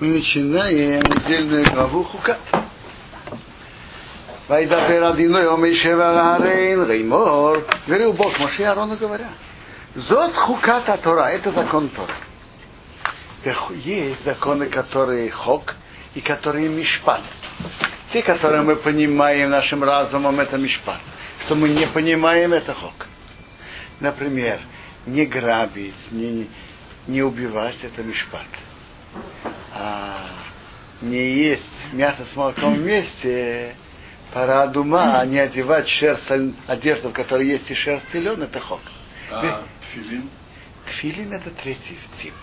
Мы начинаем недельную главу חוקת. וידבר אדוני אל משה ואל אהרן לאמר. Говорил Бог Моше Арону говоря. זאת חוקת התורה. Это закон Тора. Есть законы, которые חוק и которые משפט. Те, которые мы понимаем нашим разумом, это משפט. Что мы не понимаем, это חוק. Например, не грабить, не, не убивать, это мишпат. А не есть мясо с молоком вместе, пора дума, а не одевать шерсть, одежду, в которой есть и шерсть и лен, это хок. А тфилин? Тфилин это третий тип.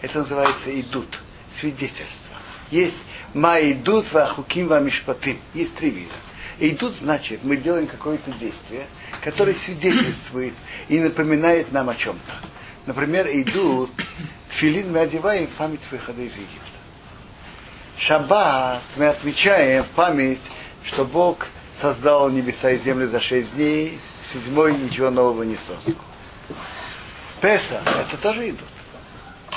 Это называется идут, свидетельство. Есть ма идут вахуким вамишпатим. Есть три вида. Идут значит, мы делаем какое-то действие, которое свидетельствует и напоминает нам о чем-то. Например, идут, тфилин мы одеваем в память выхода из Египта. Шаббат мы отмечаем в память, что Бог создал небеса и землю за шесть дней, в седьмой ничего нового не создал. Песа, это тоже идут.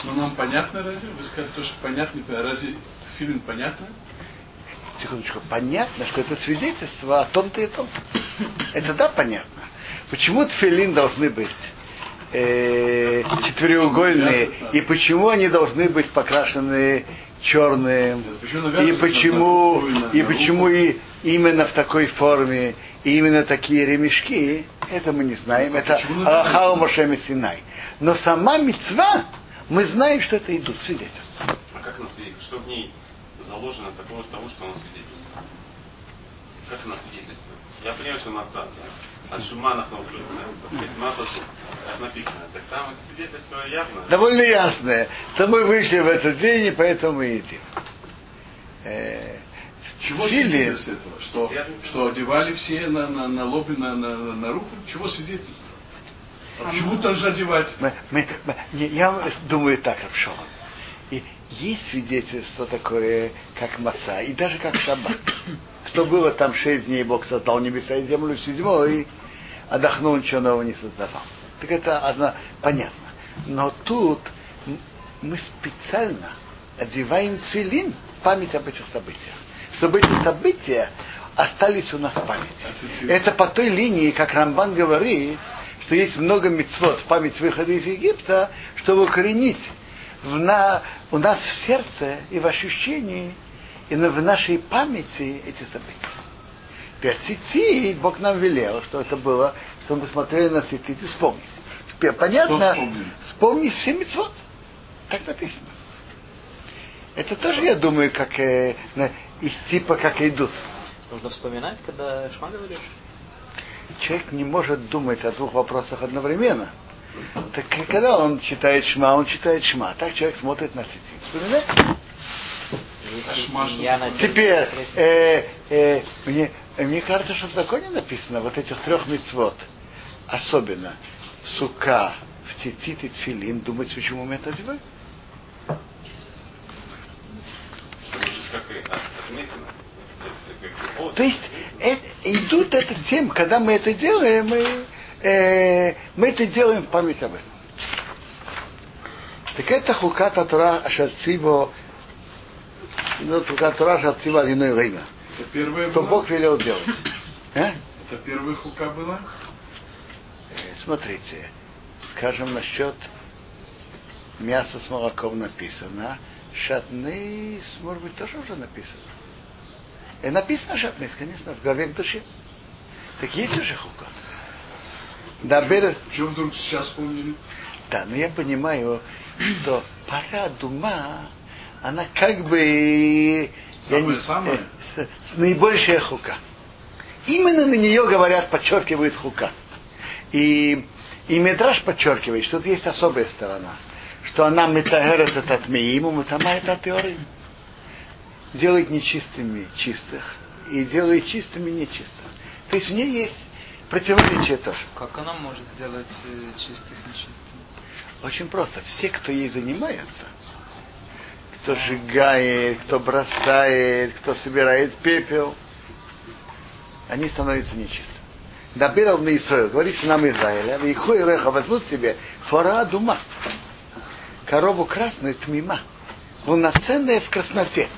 Но нам понятно разве? Вы сказали то, что понятно, разве фильм понятно? Секундочку, понятно, что это свидетельство о том-то и том. Это да, понятно. Почему тфилин должны быть э, четыреугольные, и почему они должны быть покрашены черным, и почему, и почему и именно в такой форме, и именно такие ремешки, это мы не знаем, это Аллахау Мошеми Синай. Но сама мецва, мы знаем, что это идут свидетельства. А как она свидетельствует? Что в ней заложено такого того, что она свидетельствует? Как она свидетельствует? Я понимаю, что на отца, да? От Шуманах на как написано. Так там это свидетельство явно. Довольно ясное. То мы вышли в этот день, и поэтому мы едим. Э, чего свидетельство этого? Что, что одевали все на, на, на лоб и на, на, на руку? Чего свидетельство? А почему тоже одевать? Мы, мы, мы, я думаю так, Равшон. И есть свидетельство такое, как маца, и даже как шаббат. Что было там шесть дней, Бог создал небеса и землю, седьмой, отдохнул, ничего нового не создавал. Так это одно понятно. Но тут мы специально одеваем цвилин в память об этих событиях. Чтобы эти события остались у нас в памяти. Это по той линии, как Рамбан говорит, что есть много мецвод в память выхода из Египта, чтобы укоренить в на, у нас в сердце и в ощущении, и в нашей памяти эти события. Цицит Бог нам велел, что это было, что мы смотрели на цицит и вспомнить. Теперь понятно, вспомнить все мецвод. Так написано. Это тоже, я думаю, как э, из типа, как идут. Нужно вспоминать, когда шма говоришь? Человек не может думать о двух вопросах одновременно. Так когда он читает шма, он читает шма. Так человек смотрит на цицит. Вспоминает? Теперь, э, э, мне, мне кажется, что в законе написано вот этих трех мецвод, особенно сука, в цицит и тфилин, думать, почему мы это одеваем? То есть это, идут это тем, когда мы это делаем, мы, э, мы это делаем в память об этом. Так это хуката Тора Ашацибо ну, Тура Шацива иное время. Это первое Что Бог велел делать. А? Это первая хука была? Смотрите, скажем насчет мяса с молоком написано, шатны, может быть, тоже уже написано. И написано шатныс, конечно, в главе к душе. Так есть уже хука. Да, бер... Чего вдруг сейчас вспомнили? Да, но я понимаю, что пора дума она как бы самая, не, самая? Э, с, наибольшая хука. Именно на нее говорят, подчеркивает хука. И, и Медраж подчеркивает, что тут есть особая сторона, что она метагерет от отмеиму, метамает от делает нечистыми чистых и делает чистыми нечистых. То есть в ней есть противоречие тоже. Как она может сделать э, чистых нечистыми? Очень просто. Все, кто ей занимается, кто сжигает, кто бросает, кто собирает пепел, они становятся нечистыми. Добирал на Исраил, говорит нам Израиля, и Реха возьмут тебе фора дума. корову красную тмима, полноценная в красноте.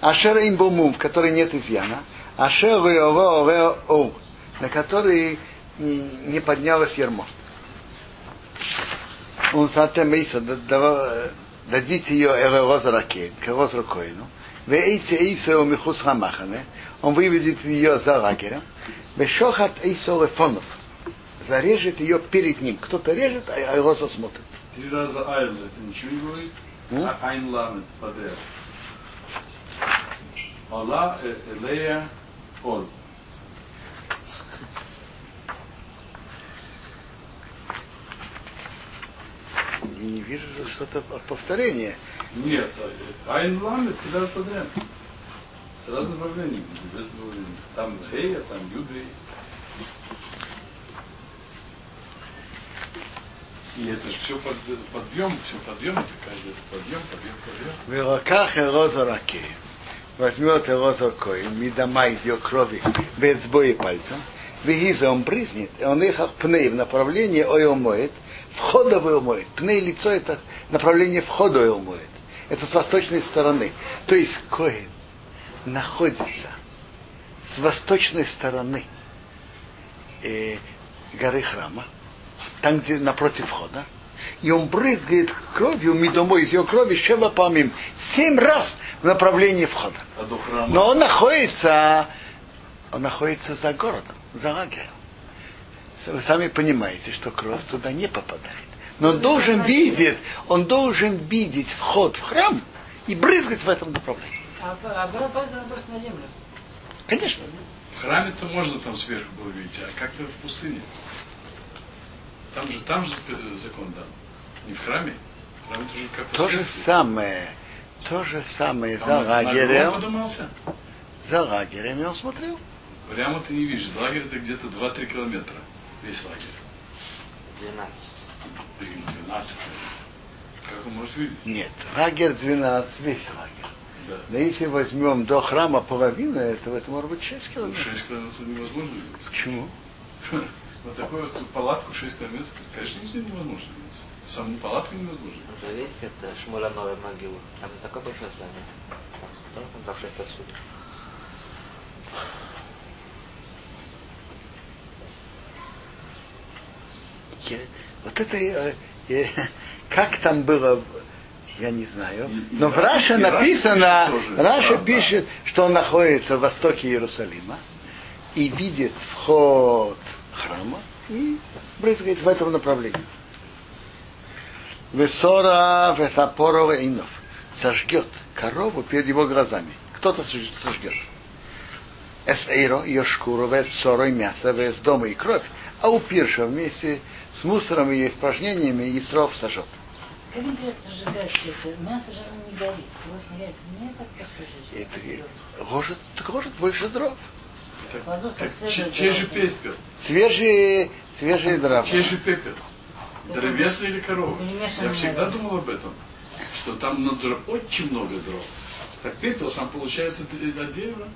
Ашер имбумум, в которой нет изъяна, ашер о, на которой не поднялось ермо. Он сатемейса, дадите ее Элерозараке, к Розракоину, Вейте Эйсо Михус Хамахане, он выведет ее за лагерем, Вешохат Эйсо Лефонов, зарежет ее перед ним. Кто-то режет, а Элоза смотрит. Три раза Айн, это ничего не говорит? А Айн ламет подряд. Алла Элея Ол. Вижу что-то повторение. Нет, Айн ламет всегда подряд. С без добавления. Там Эя, там Юдри. И это все под, подъем, все подъем, это каждый подъем, подъем, подъем. Велаках Элозараке. Возьмет Элозар Коин, Мидама из ее крови, без бои пальцем, Вегиза он брызнет, и он их пней в направлении ой моет, входа в моет. Пней лицо это направление входа ой моет. Это с восточной стороны. То есть Коин находится с восточной стороны э, горы храма, там, где напротив входа, и он брызгает кровью, медомой из ее крови, шева помим, семь раз в направлении входа. А до храма? Но он находится, он находится за городом, за лагерем. Вы сами понимаете, что кровь туда не попадает. Но он должен видеть, он должен видеть вход в храм и брызгать в этом направлении. А, а просто на землю. Конечно. В храме-то можно там сверху было видеть, а как-то в пустыне. Там же, там же закон дан. Не в храме. Храм это же как То же самое, то же самое Там за лагерем. За лагерем я смотрел. Прямо ты не видишь. Лагерь это где-то 2-3 километра. Весь лагерь. 12. Или 12. Как он может видеть? Нет, лагерь 12, весь лагерь. Да. Но если возьмем до храма половину этого, это может быть 6 Ну, километров. 6 километров невозможно видеть. Почему? Вот такую вот палатку 6 километров, конечно, здесь невозможно видеть. Саму палатку невозможно видеть. Вы видите, это Шмуля Новая могила. Там такое большое здание. Там там за 6 отсюда. Я- вот это, э, э, как там было, я не знаю. И- и Но в Ра- Раши Раши написано, пишет. Раши да. пишет, что он находится в востоке Иерусалима и видит вход храма и брызгает в этом направлении. ושרף את הפרה לעיניו сожгет корову перед его глазами. Кто-то сож- сожгет. Эсэйро, ее шкуру, ואת בשרה и мясо, ואת דמה и кровь, а у пирша вместе с мусором и испражнениями и сров сожжет. Как интересно сжигать все это. Мясо же оно не горит. Вот я это не так просто сжечь. Это ложит, ложит больше дров. Так, Воздух так как чей пепел? Свежие, свежие дрова. Чей же пепел? Древесный или корова? Я всегда думал об этом. Что там на дров очень много дров. Так пепел сам получается д- от дерева.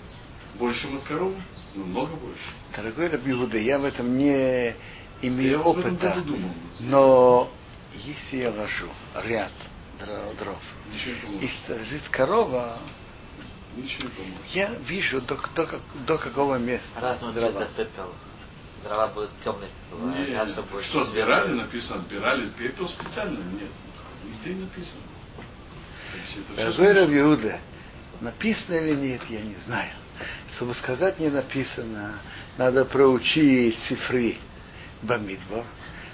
Больше, чем от коровы. Ну, много больше. Дорогой Рабиуда, я в этом не имею опыта. Но если я ложу ряд дро- дров и сажит корова, я вижу до, до, до какого места. Разно дрова. от пепел. Дрова будут темные, а Не, мясо будет что, отбирали, написано, отбирали пепел специально? Нет. Нигде не написано. Дорогой смешно. Рабиуда, написано или нет, я не знаю. Чтобы сказать не написано, надо проучить цифры Бамидбор,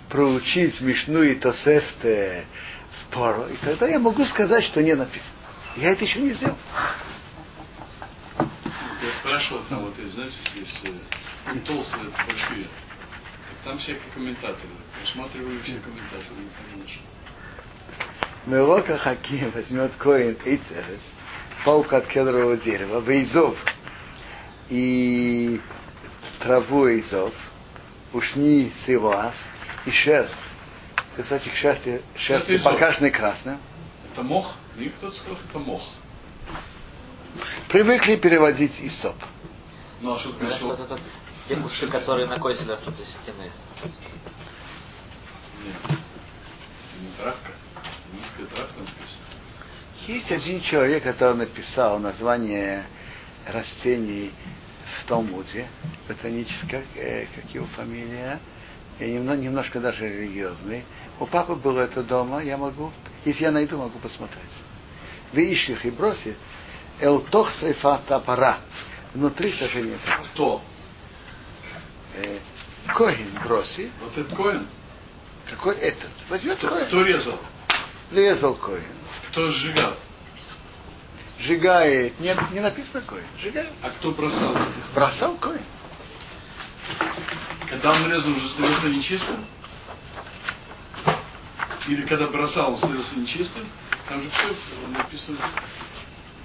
проучить Мишну и Тосефте в пору, и тогда я могу сказать, что не написано. Я это еще не сделал. Я спрашивал там, вот, знаете, здесь э, толстые, это большие. Там всякие комментаторы. Посматривали все комментаторы, не нашел. Мелока Хаким возьмет коин Эйцерес, паук от кедрового дерева, вейзов и траву Эйзов, ушни силуаз и шерсть, кусочек шерсти, шерсти покрашенный красным. Это мох? Мне кто-то сказал, что это мох. Привыкли переводить Исоп. Ну а что соп? это те кусты, которые на косиле растут из стены. Нет. Это не травка. Есть один человек, который написал название растений Талмуде, ботаническое, э, как его фамилия, и немного, немножко даже религиозный. У папы было это дома, я могу, если я найду, могу посмотреть. Вы ищих и бросит, элтох сейфата пара. Внутри сожжения. Кто? Э, Коин бросит. Вот этот Коин? Какой этот? Возьмет Кто, Коин. кто резал? Резал Коин. Кто сжигал? Сжигает. Не, не написано Коин. Сжигает. А кто бросал? Бросал Коин. Когда он резал, уже становился нечистым? Или когда бросал, он становился нечистым? Там же все написано.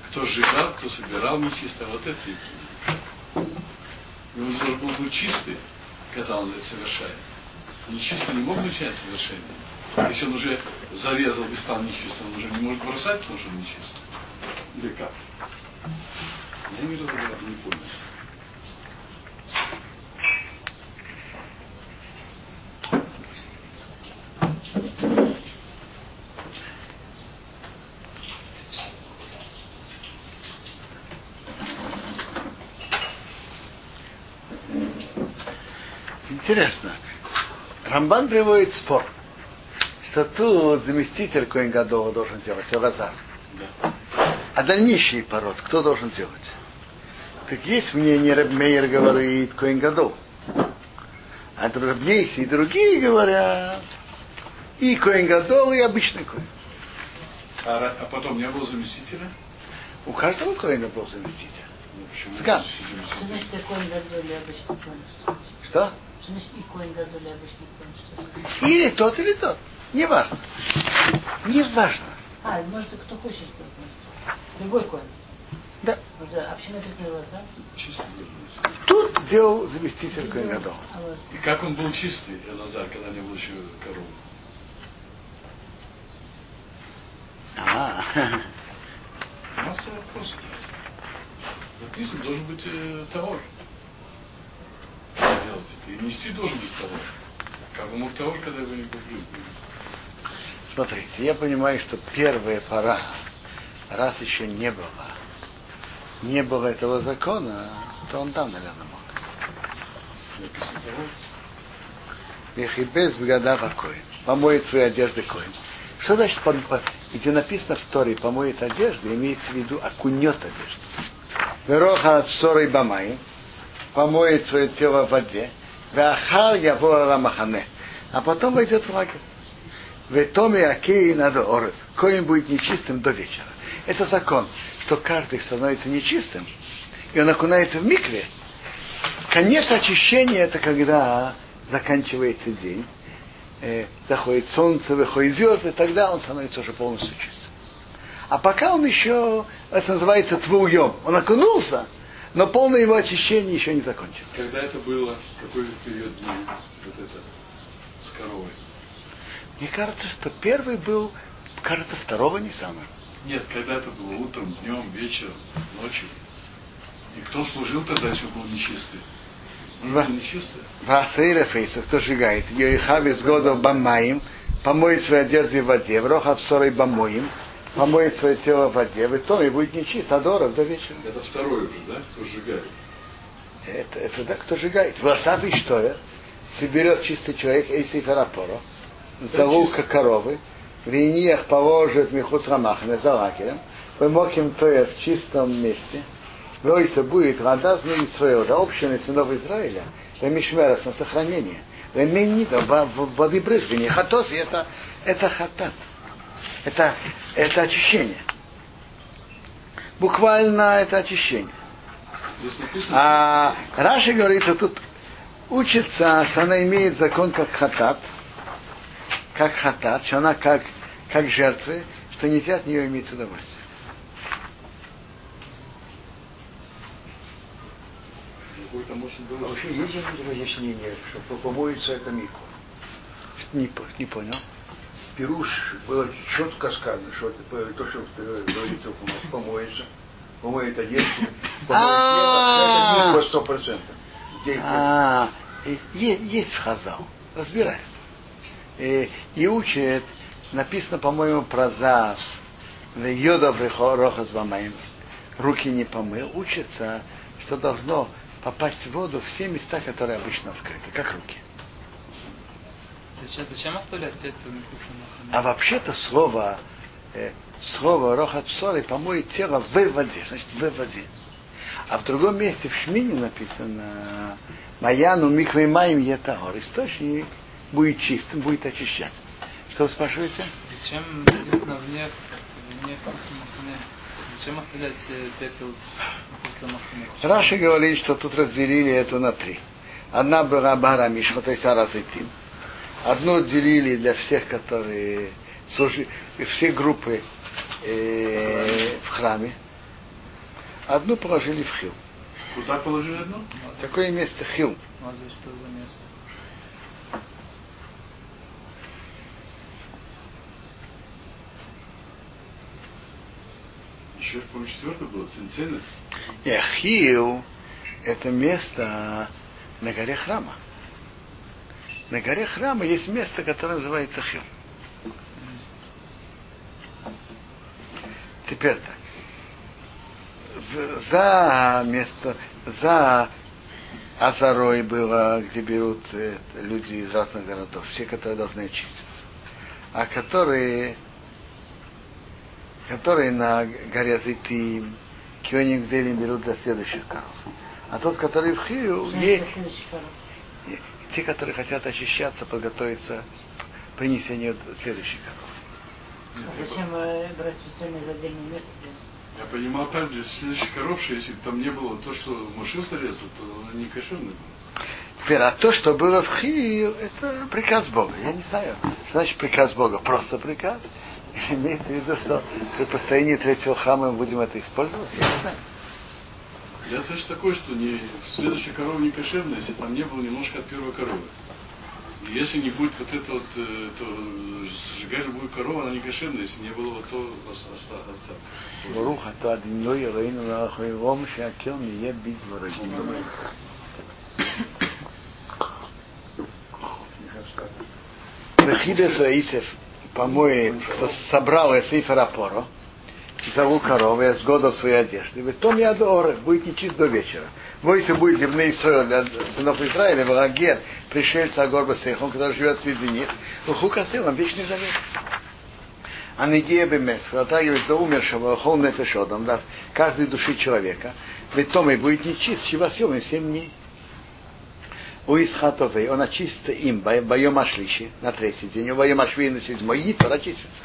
Кто сжигал, кто собирал нечисто. Вот это. И он должен был быть чистый, когда он это совершает. Нечистый не мог начать совершение. Если он уже зарезал и стал нечистым, он уже не может бросать, потому что он нечистый. Или как? Я не разобрал, не понял. Интересно. Рамбан приводит спор, что тут заместитель Коин Гадова должен делать, Лазар. Да. А дальнейший пород кто должен делать? Так есть мнение Рабмейер говорит Коин Гадов. А Рабнейси и другие говорят и Коин Гадол, и обычный Коин. А, а потом не было заместителя? У каждого Коина был заместитель. Ну? Скан. Что значит икон гадоли обычный коин? Что Что? значит икон гадоли обычный коин? Что это? Или тот, или тот. Не важно. Не важно. А, может, кто хочет сделать. может. Любой коин. Да. А? Чистый был. Тут делал заместитель вот. И как он был чистый, Элазар, когда не было еще коровы? А, Масса вопросов. Написано, должен быть э, товар. Делать это. И нести должен быть товар. Как он мог товар, когда его не купил? Смотрите, я понимаю, что первая пора, раз еще не было, не было этого закона, то он там, наверное, мог. Вехибез бгада покоин. Помоет свои одежды коин. Что значит, где написано в Торе помоет одежду, имеется в виду окунет одежду. Вероха от ссоры бамай, помоет свое тело в воде, веахар явора махане, а потом войдет в лагерь. В томе акей надо орет. Коин будет нечистым до вечера. Это закон, что каждый становится нечистым, и он окунается в микве. Конец очищения это когда заканчивается день, э, заходит солнце, выходит звезды, тогда он становится уже полностью чистым. А пока он еще, это называется твуем, он окунулся, но полное его очищение еще не закончено. Когда это было, какой период дней, вот это, с коровой? Мне кажется, что первый был, кажется, второго Ниссана. Нет, когда это было утром, днем, вечером, ночью. И кто служил тогда, если был нечистый? Васейра фейса, кто сжигает, Йоихавис годов бамаим, помоет свои одежды в воде, в рохав ссорой бамоим, помоет свое тело в воде, в итоге будет нечист, адоров до вечера. Это второй уже, да? Кто сжигает? Это, это да, кто сжигает. Васав и что? Соберет чистый человек, эйси фарапоро, чисто. коровы, в линиях положит мехуц рамахна за лагерем, вымоким то в чистом месте, Войса будет вода змеи своего, да общины сынов Израиля, в Мишмерах на сохранение. В Менита, воды брызгания. Хатос, это, это хатат. Это, это очищение. Буквально это очищение. А Раши говорит, что тут учится, что она имеет закон как хатат, как хатат, что она как, как жертвы, что нельзя от нее иметь удовольствие. А вообще есть какие-то разъяснения, что помоется это мику? Не, не понял. Пируш было четко сказано, что это то, что говорится, что помоется, помоет одежду, помоет А. тело, это миква сто процентов. А, есть в Хазал, разбирает. И, и учит, написано, по-моему, про Зав Йода рохас вамаем, руки не помыл, учится, что должно попасть в воду все места, которые обычно открыты, как руки. Зачем, зачем оставлять пепел написано? А вообще-то слово, э, слово рохат псори помоет тело в воде, значит в воде. А в другом месте в Шмине написано Маяну миквей маем етагор. Источник будет чистым, будет очищать. Что вы спрашиваете? Зачем написано вне, вне махане? Зачем оставлять э, пепел после махане? Раши говорит, что тут разделили это на три. Одна была бара мишхот и саразитим. Одну отделили для всех, которые служили, все группы э, в храме. Одну положили в хил. Куда положили одну? Какое место хил? А за что за место? Еще, по-моему, четвертое было, Цинцина. Не, хил это место на горе храма. На горе храма есть место, которое называется хил. Теперь так. За место, за Азарой было, где берут э, люди из разных городов, все, которые должны очиститься. А которые, которые на горе Зайтим, Кёнигделем берут для следующих коров. А тот, который в Хию, Что е- это следующий коров? е- те, которые хотят очищаться, подготовиться к принесению следующих коров. А зачем э, брать специально из отдельного места? Я понимал так, для следующих коров, что если бы там не было то, что Мушил зарезал, то оно не кошерное было. Теперь, а то, что было в Хию, это приказ Бога. Я не знаю, что значит приказ Бога. Просто приказ. Имеется в виду, что при построении третьего храма мы будем это использовать? Я не знаю. Я слышу такое, что не, следующая корова не кошерная, если там не было немножко от первой коровы. И если не будет вот это вот, э, то сжигай любую корову, она не кошерная, если не было вот то остатка. Руха то одно и рейну на ахуевом шакел не е бить враги. Мехидес Раисев по-моему, кто собрал Эсифер Апоро, зову коровы, я сгодал свои одежды. В том я дорог, будет нечист до вечера. Войся будет земные Исраил для сынов Израиля, Валагер, пришельца Агорба Сейхом, который живет среди них, Ухука Силам, вечный завет. А Нигея Бемес, затрагивает до умершего, Хол Нефешодом, да, каждой души человека. Ведь том и будет нечист, Шивасьем и семь дней. У Исхатовой, он очистится им, боем Ашлиши, на третий день, у боем Ашви на седьмой, и то очистится.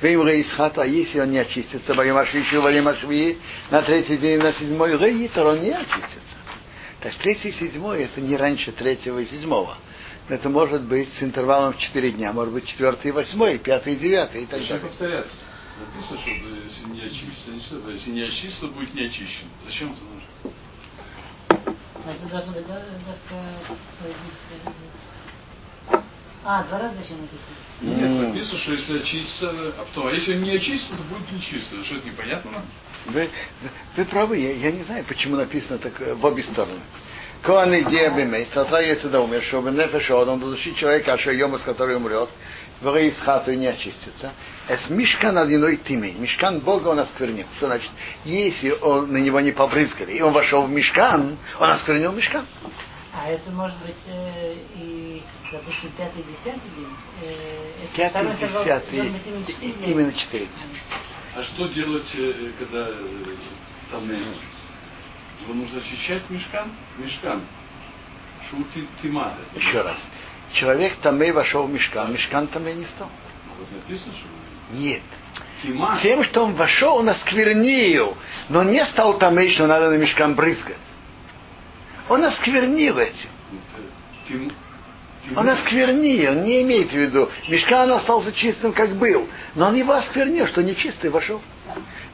Вейм Исхату, а если он не очистится, боем Ашлиши, у боем Ашви, на третий день, на седьмой, Реитер, он не очистится. Есть третий и седьмой, это не раньше третьего и седьмого. Это может быть с интервалом в четыре дня, может быть четвертый и восьмой, пятый и девятый и так далее. повторяться? Написано, что если не очистится, если не очистится, будет не очищен. Зачем это А это должно быть да, только... А, два раза зачем написано? Нет, М. написано, что если очистится, а потом, а если не очистится, то будет нечисто. Что это непонятно? Вы, вы правы, я, я не знаю, почему написано так э, в обе стороны. Коаны Диабимей, соответственно, да умер, чтобы нефеш он души человека, а йомас, который умрет, в из хату и не очистится. Эс мишкан одиной тимей. Мишкан Бога он осквернил. Что значит? Если он, на него не побрызгали, и он вошел в мишкан, он осквернил мишкан. А это может быть э, и, допустим, пятый, десятый день? Э, Пятый, десятый, быть именно четыре именно. А что делать, когда там его нужно очищать мешкан? Мешкан. Шу ты, ты мада. Еще раз. Человек тамей вошел в мишкан, мишкан тамей не стал. Вот написано, что Нет. Тима. Тем, что он вошел, он осквернил, но не стал тамей, что надо на мешкан брызгать. Он осквернил этим. Тим, Он осквернил, не имеет в виду. Мешкан остался чистым, как был. Но он его осквернил, что нечистый вошел.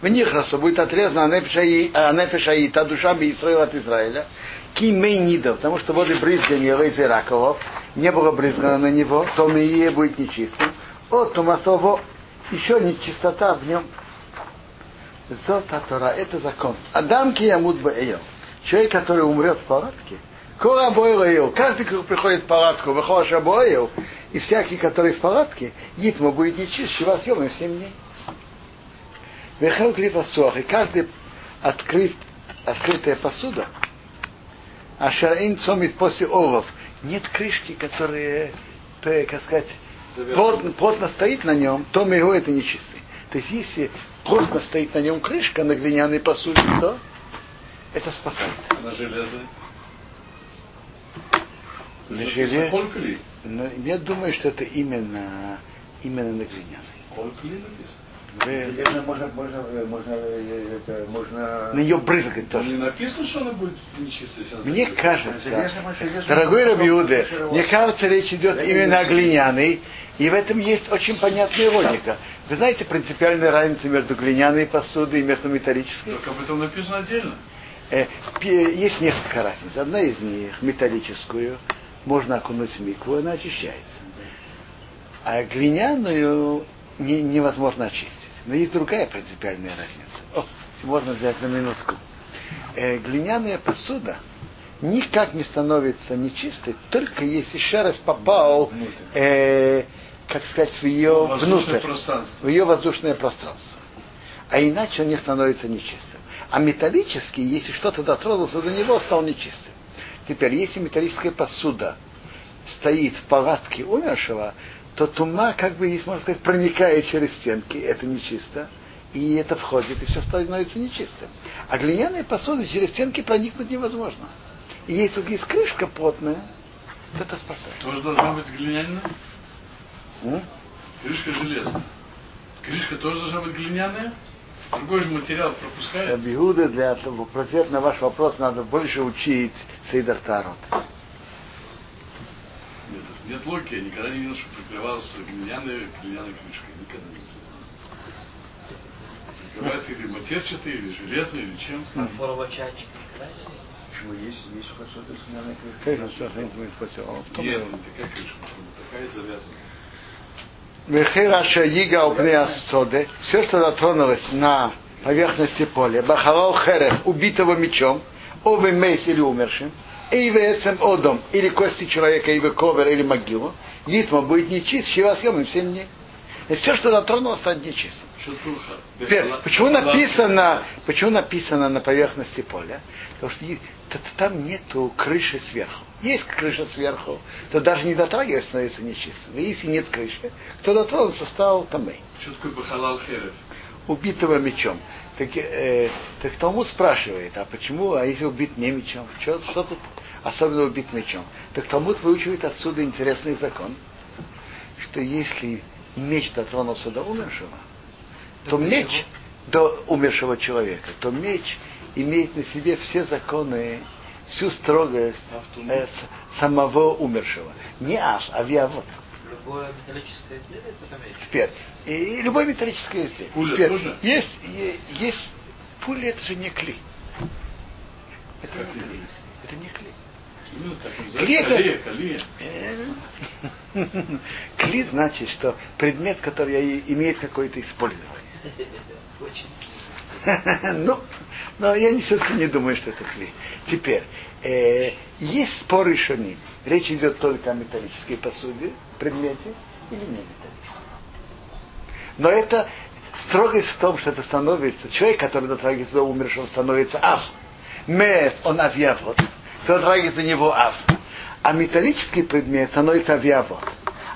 В них раз будет отрезана Анефиша и, Анефиша и та душа бы Исраил от Израиля. Кимей Нида, потому что воды брызгания Лейзы Раковов не было брызгано на него, то и будет нечистым. От Тумасово еще нечистота в нем. Зота Тора, это закон. Адам Киямут Баэйо. Человек, который умрет в палатке, Кора Бойл, каждый, кто приходит в палатку, выходит Бойл, и всякий, который в палатке, Гитма будет нечист, Шива съемный в 7 дней. Вехел клифасуах, и каждый открыт, открытая посуда, а шаин цомит после олов, нет крышки, которые, как сказать, плотно, плотно стоит на нем, то его это нечистый. То есть если плотно стоит на нем крышка на глиняной посуде, то это спасает. На железной. На желе-. Но я думаю, что это именно, именно на глиняной. Коль кли написано. Железно можно, можно, э, можно, э, это, можно... На нее брызгать тоже. не написано, что она будет нечистая, если она Мне кажется, железно. дорогой Рабиуде, мне кажется, речь идет именно о глиняной, и в этом есть очень понятная логика. Вы знаете принципиальную разницу между глиняной посудой и между металлической? Только об этом написано отдельно. Э, Есть несколько разниц. Одна из них, металлическую, можно окунуть в микву, она очищается. А глиняную не- невозможно очистить. Но есть другая принципиальная разница. О, можно взять на минутку. Э, глиняная посуда никак не становится нечистой, только если еще раз попал, э, как сказать, в ее Воздушное внутрь, пространство. в ее воздушное пространство. А иначе он не становится нечистым. А металлический, если что-то дотронулся до него, стал нечистым. Теперь, если металлическая посуда стоит в палатке умершего, то тума, как бы, если можно сказать, проникает через стенки, это нечисто, и это входит, и все становится нечистым. А глиняная посуда через стенки проникнуть невозможно. И если есть крышка плотная, то это спасает. Тоже должна быть глиняная. М? Крышка железная. Крышка тоже должна быть глиняная. Другой же материал пропускает. Рабиуда, для того, в ответ на ваш вопрос надо больше учить Сейдар Тарот. Нет, логики, я никогда не видел, что прикрывался глиняной, глиняной крышкой. Никогда не видел. Прикрывается или матерчатый, или железный, или чем. Фарфоровый чайник никогда не Почему есть, есть посуда с глиняной крышкой? Конечно, что кто-нибудь спросил, а в том Нет, не такая крышка, такая завязана. Мехираша Ига Упнеасцоде, все, что дотронулось на поверхности поля, Бахалал Херев, убитого мечом, Овы Мейс или умершим, Эйвецем Одом, или кости человека, или ковер, или могилу, Гитма будет нечист, Шива съемным семь дней. И все, что дотронулось, станет нечистым. Теперь, почему написано, почему написано на поверхности поля? Потому что там нету крыши сверху. Есть крыша сверху, то даже не дотрагиваясь становится нечистым. И если нет крыши, кто дотронулся, стал тамей. Что такое бахалал херев? Убитого мечом. Так, э, так Талмуд спрашивает, а почему, а если убит не мечом? Что, что тут особенно убит мечом? Так Талмуд выучивает отсюда интересный закон, что если меч дотронулся до умершего, то до меч чего? до умершего человека, то меч имеет на себе все законы, всю строгость э, самого умершего. Не аж, а виавод. Любое металлическое изделие это меч. Теперь, и любое металлическое изделие. Пуля Теперь, тоже? Есть, есть, пуля это же не кли. Это не кли? Это не кли. Ну, Кли. Э, Кли значит, что предмет, который имеет какое-то использование. Очень. Ну, но я все-таки не думаю, что это кли. Теперь, э, есть споры шани. Речь идет только о металлической посуде, предмете или не металлической. Но это строгость в том, что это становится, человек, который дотрагивается до умершего, становится ав. Мед, он авиавод. Кто дотрагивается до него ав. А металлический предмет становится авиавод.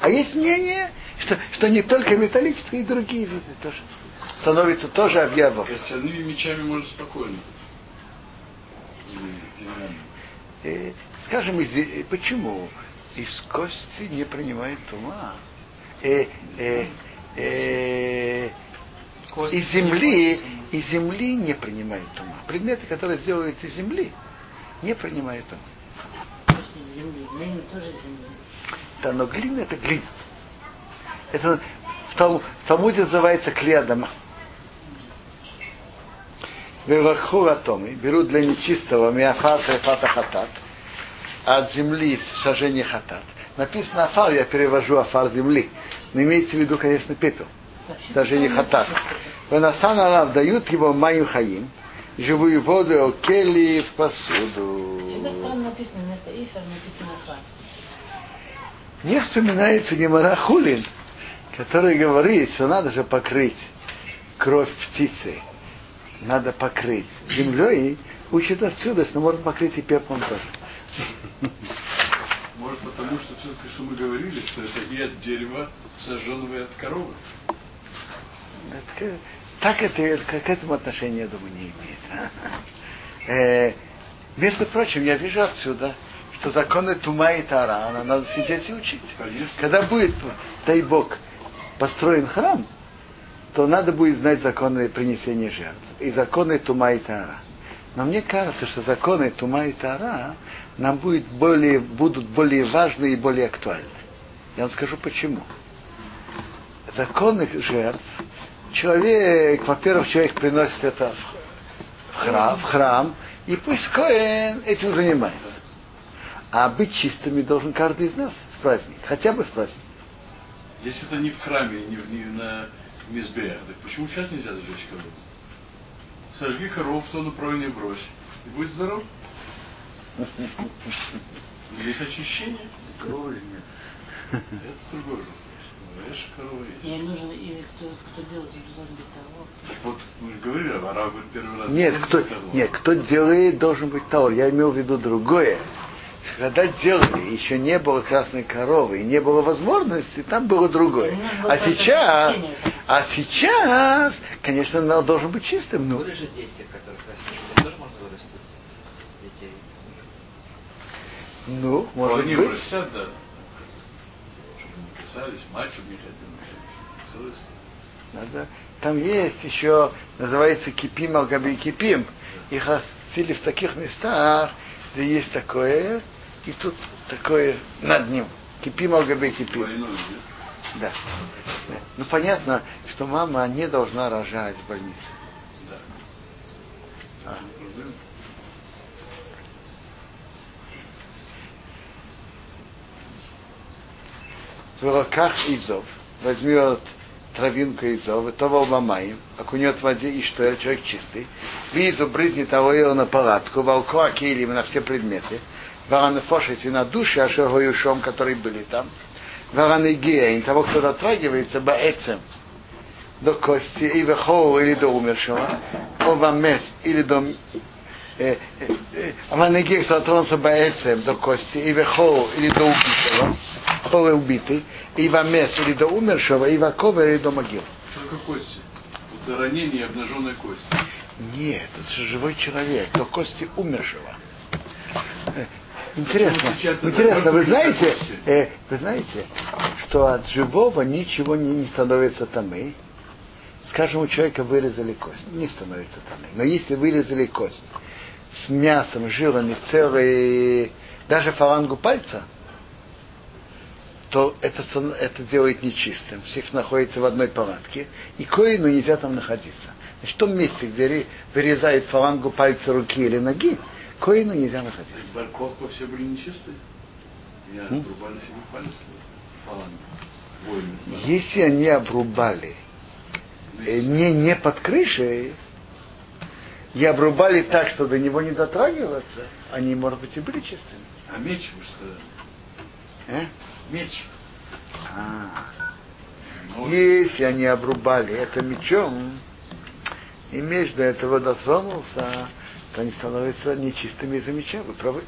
А есть мнение, что, что не только металлические, и другие виды тоже становятся тоже авиавод. Костяными мечами можно спокойно. Деревянными. Э, скажем, из, э, почему из кости не принимает ума? Э, э, э, из земли, из земли не принимает ума. Предметы, которые сделают из земли, не принимают земля. Да, но глина это глина. Это в, Талу- в Талмуде называется клеадама. Веваху атомы берут для нечистого миафаса и хатат, от земли сожжение хатат. Написано афар, я перевожу афар земли. Но имеется в виду, конечно, пепел. Сожжение хатат. Венасан Алав дают его маю хаим, живую воду окели в посуду. Написано вместо ифер, написано фар. Не вспоминается Гемора Хулин, который говорит, что надо же покрыть кровь птицы надо покрыть землей, учит отсюда, что можно покрыть и пеплом тоже. Может потому, что все-таки, что мы говорили, что это и от дерева сожженного, и от коровы. Так это к к этому отношения, я думаю, не имеет. Э, Между прочим, я вижу отсюда, что законы Тума и Тарана надо сидеть и учить. Конечно. Когда будет, дай Бог, построен храм, то надо будет знать законы принесения жертв и законы Тума и Тара. Но мне кажется, что законы Тума и Тара нам будет более, будут более важны и более актуальны. Я вам скажу почему. Законы жертв, человек, во-первых, человек приносит это в храм, в храм и пусть Коэн этим занимается. А быть чистыми должен каждый из нас в праздник, хотя бы в праздник. Если это не в храме, не, в- не на мизбеях, так почему сейчас нельзя сжечь корову? Сожги корову в то направление брось. И будь здоров. Есть очищение. Коровы нет? Это. Ну, Видишь, корова Мне есть. нужен, и кто, кто делает, он должен быть того. Вот мы же говорили, а араб говорит первый раз. Нет, кто, нет, кто делает, должен быть Таур. Я имел в виду другое. Когда делали, еще не было красной коровы, и не было возможности, там было другое. Ну, А сейчас, а сейчас, конечно, он должен быть чистым. Ну, Были же дети, которых растили. Их тоже можно вырастить? Детей. ну может быть. Да. Чтобы не. Целый Надо. Там есть еще, называется кипим алгаби кипим. Их растили в таких местах, где есть такое, и тут такое над ним. Кипим алгаби кипим. Да. Да. Ну понятно, что мама не должна рожать в больнице. Да. А. Проблема. В руках Изов возьмет травинку Изов, и того мамаем, окунет в воде и что человек чистый. Визу брызнет его на палатку, волко акилим на все предметы. Вараны фошите на душе, ашергоюшом, которые были там. Вараны геин, того, кто дотрагивается, баэцем, до кости, и вехоу, или до умершего, овамес, или до Аманегих дотронулся Баэцем до кости, и Вехоу, или до убитого, Хоу убитый, и Вамес, или до умершего, и Ваковер, или до могил. Только кости. Это ранение обнаженной кости. Нет, это же живой человек, до кости умершего. Э, интересно, интересно, вы знаете, э, вы знаете, что от живого ничего не, не становится тамы. Скажем, у человека вырезали кость, не становится тамы. Но если вырезали кость, с мясом, жиром и целой, даже фалангу пальца, то это, это делает нечистым. Всех находится в одной палатке, и коину нельзя там находиться. Значит, в том месте, где ре- вырезают фалангу пальца руки или ноги, коину нельзя находиться. Барковка все были нечистые. Я М? отрубали себе. Воины. да. Если они обрубали э, не, не под крышей, и обрубали так, что до него не дотрагиваться, они, может быть, и были чистыми. А меч, вы что? Э? Меч. А. Нож. Если они обрубали это мечом, и меч до этого дотронулся, то они становятся нечистыми из-за меча. Вы правы?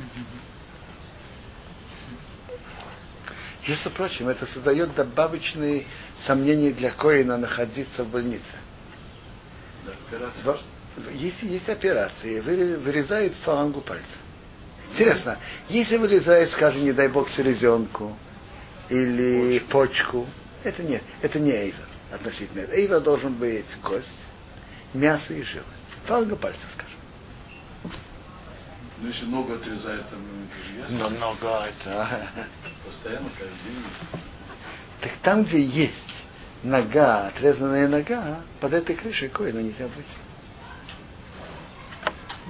Между прочим, это создает добавочные сомнения для Коина находиться в больнице. Да, Если есть операции, выре- вырезают фалангу пальца. Интересно, если вырезают, скажем, не дай бог, селезенку или почку, это нет, это не эйвер относительно этого. Эйвер должен быть кость, мясо и жир. Фаланга пальца, скажем. Ну, если ногу отрезают, там, ну, это же ясно. Но много это... Постоянно, каждый день есть. Так там, где есть нога, отрезанная нога, под этой крышей коину нельзя быть.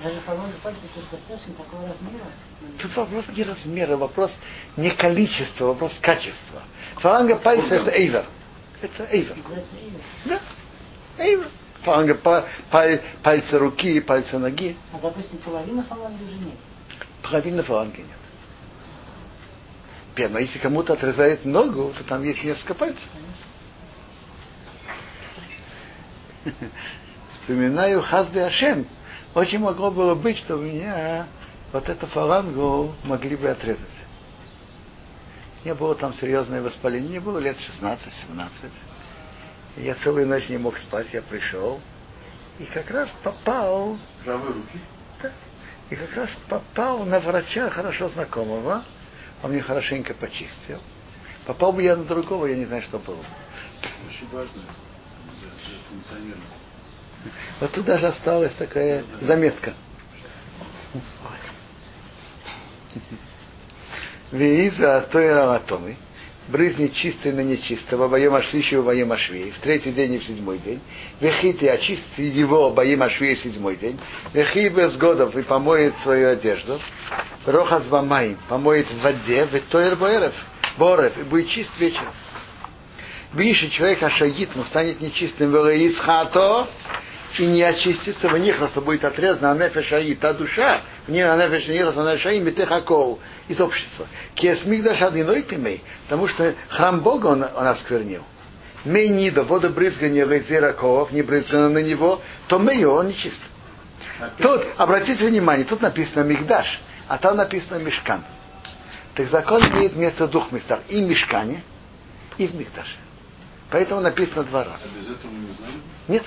Даже фаланга пальца тут достаточно такого размера. Тут вопрос не размера, вопрос не количества, вопрос качества. Фаланга пальца это эйвер. Это эйвер. Да. Эйвер. Фаланга па- паль- пальца руки и пальца ноги. А допустим, половина фаланги уже нет. Половины фаланги нет. Первое, но если кому-то отрезает ногу, то там есть несколько пальцев. вспоминаю Хазды Ашем. Очень могло было быть, что у меня вот эту фалангу могли бы отрезать. Не было там серьезное воспаление, мне было лет 16-17. Я целую ночь не мог спать, я пришел. И как раз попал... Правой руки? Да. И как раз попал на врача хорошо знакомого. Он мне хорошенько почистил. Попал бы я на другого, я не знаю, что было. Очень важно для функционирования. Вот тут даже осталась такая заметка. Вииза Тойра Атомы. Брызни чистый на нечистого, воем Ашлищу, воем Ашвей, в третий день и в седьмой день. Вехиты очисти его, воем Ашвей в седьмой день. Вехи без годов и помоет свою одежду. Рохас Бамаим помоет в воде, в Тойр Боэров, Борев, и будет чист вечером. Видишь, человек ашагит, но станет нечистым, из хато, и не очистится, в нихраса будет отрезана, а нефеш аи, та душа, в ней нефеш нихраса, а нефеш аи, метехакол, из общества. Кесмик дашадиной пимей, потому что храм Бога он, он осквернил. Мей нида, водобрызгание лезераков, не брызгано на него, то мей он нечист. Тут, обратите внимание, тут написано Мигдаш, а там написано Мешкан. Так закон имеет место в двух местах. И в Мешкане, и в Мигдаше. Поэтому написано два раза. А без этого мы не знаем? Нет.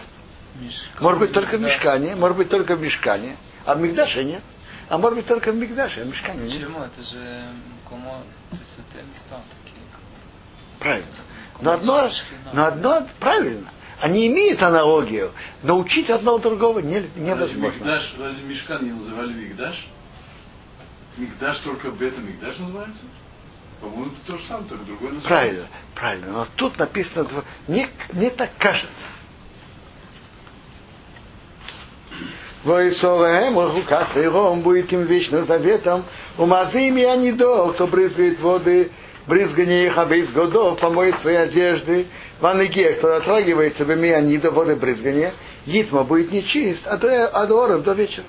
Может быть только в Мешкане, может быть только в Мешкане, а в Мигдаше нет. А может быть только в Мигдаше, а в Мешкане нет. Почему? Это же кому, то есть это места такие. Правильно. Но одно, но одно правильно. Они имеют аналогию, но учить одно другого не, Разве невозможно. Мигдаш, разве Мешкан не называли Мигдаш? Мигдаш только бета Мигдаш называется? По-моему, это то же самое, только другое название. Правильно, правильно. Но тут написано, мне, мне так кажется. Воисоваем он будет им вечным заветом. Умазим и анидо, кто брызгает воды, брызгание их обеих годов, помоет свои одежды. Ваныге, кто отрагивается в анидо, воды брызгания, Гитма будет нечист, а до адоров до вечера.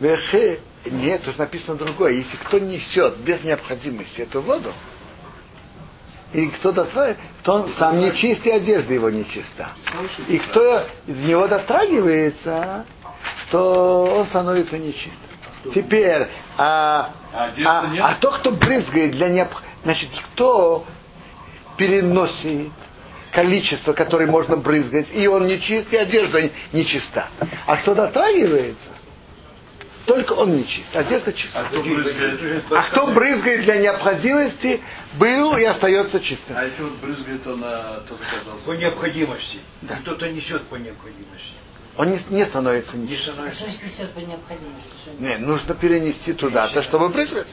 Вехе, нет, тут написано другое. Если кто несет без необходимости эту воду, и кто дотрагивает, то он сам не чист, и одежда его не чиста. Писал, что И кто из него дотрагивается, то он становится нечистым. Теперь, а, А а, а то, кто брызгает для необх... Значит, кто переносит количество, которое можно брызгать, и он не чист, и одежда не чиста. А кто дотрагивается, только он не чист, одежда чиста. А кто брызгает? А кто брызгает для необходимости, был и остается чистым. А если вот брызгает, он а, тот оказался. По необходимости. Кто-то несет по необходимости. Он не, не становится Не нечистым. становится. Что значит несет по необходимости? Не, нужно перенести туда-то, чтобы брызгать.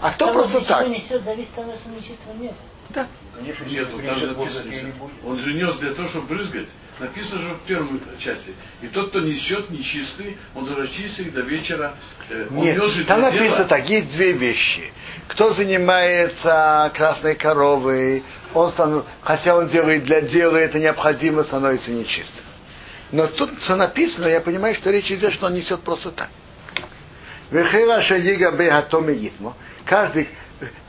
А кто Того, просто так? несет, зависит от того, что нечистого нет. Да. Конечно, Нет, вот там же написано, не он же нес для того, чтобы брызгать. Написано же в первой части. И тот, кто несет нечистый, он должен чистый до вечера. Э, он Нет, нес там написано дела. так, есть две вещи. Кто занимается красной коровой, он стану, хотя он делает для дела, это необходимо, становится нечистым. Но тут, что написано, я понимаю, что речь идет, что он несет просто так. Каждый,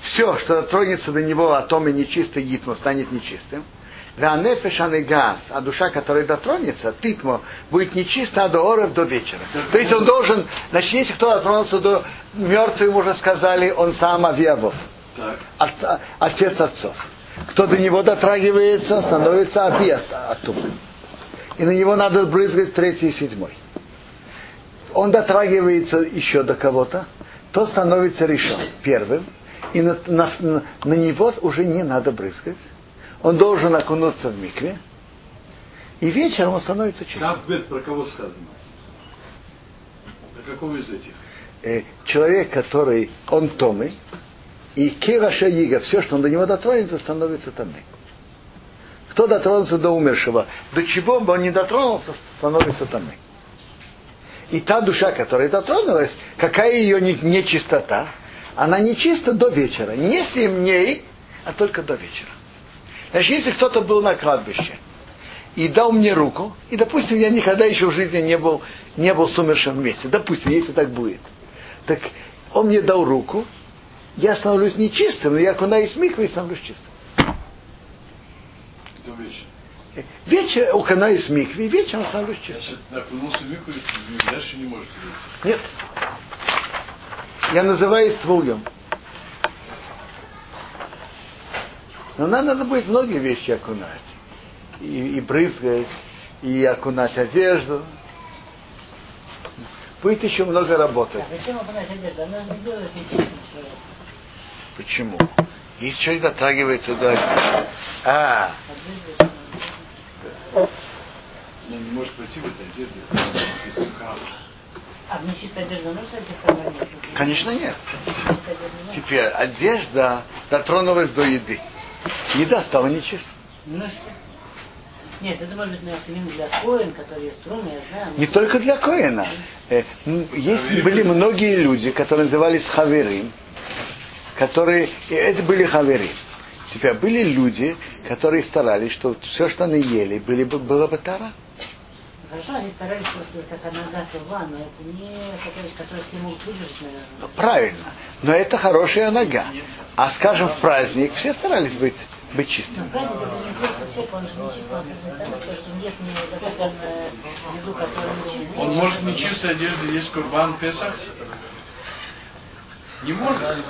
все, что тронется до него атоме нечистый гитмо, станет нечистым. Ванефешан и газ, а душа, которая дотронется, титмо, будет нечиста до оров до вечера. То есть он должен, значит, если кто дотронулся до мертвым, уже сказали, он сам авиабов, Так. отца- отец отцов. Кто до него дотрагивается, становится от, оттуда. И на него надо брызгать третий и седьмой. Он дотрагивается еще до кого-то, то становится решен первым, и на, на- на- него уже не надо брызгать. Он должен окунуться в микве, и вечером он становится чистым. Там бед про кого сказано? Про какого из этих? Э, человек, который, он томый, и кира шаига, все, что он до него дотронется, становится томы. Кто дотронулся до умершего, до чего бы он не дотронулся, становится томы. И та душа, которая дотронулась, какая ее не- нечистота, она нечиста до вечера. Не семь дней, а только до вечера. Значит, если кто-то был на кладбище и дал мне руку, и, допустим, я никогда еще в жизни не был, не был с умершим вместе, допустим, если так будет, так он мне дал руку, я становлюсь нечистым, но я окунаюсь в микву и становлюсь чистым. До вечера. Вечер окунаюсь в микве, и вечером становлюсь чистым. Значит, окунулся в мику, и дальше не можете выйти. Нет. Я называюсь твоем. Но нам надо будет многие вещи окунать. И, и брызгать, и окунать одежду. Будет еще много работать. А зачем окунать одежду? Она же не делает человеком. Почему? Если человек дотрагивается до... А, Одежда, Но не может пойти в этой одежде, если сухая. А в можно пойти в кармане? конечно нет. Теперь одежда дотронулась до еды. Еда стала нечистой. Ну что? Нет, это может быть, например, для коин, которые струны, я знаю. Не только для Коина. Э, м, Есть, были многие люди, которые назывались хаверим, которые, и это были хаверим. Теперь были люди, которые старались, что все, что они ели, были, бы- было бы тара. Хорошо, они старались просто как она закрыла, но это не такая вещь, которую все могут выдержать, наверное. Ну, Правильно. Но это хорошая нога. А скажем, в праздник все старались быть, быть Но чистыми. праздник это же не просто человек, он же не чисто, он создает того, что он ест не, допустим, еду, которая не чистая. Он может в нечистой одежде есть курбан Песах? Не может.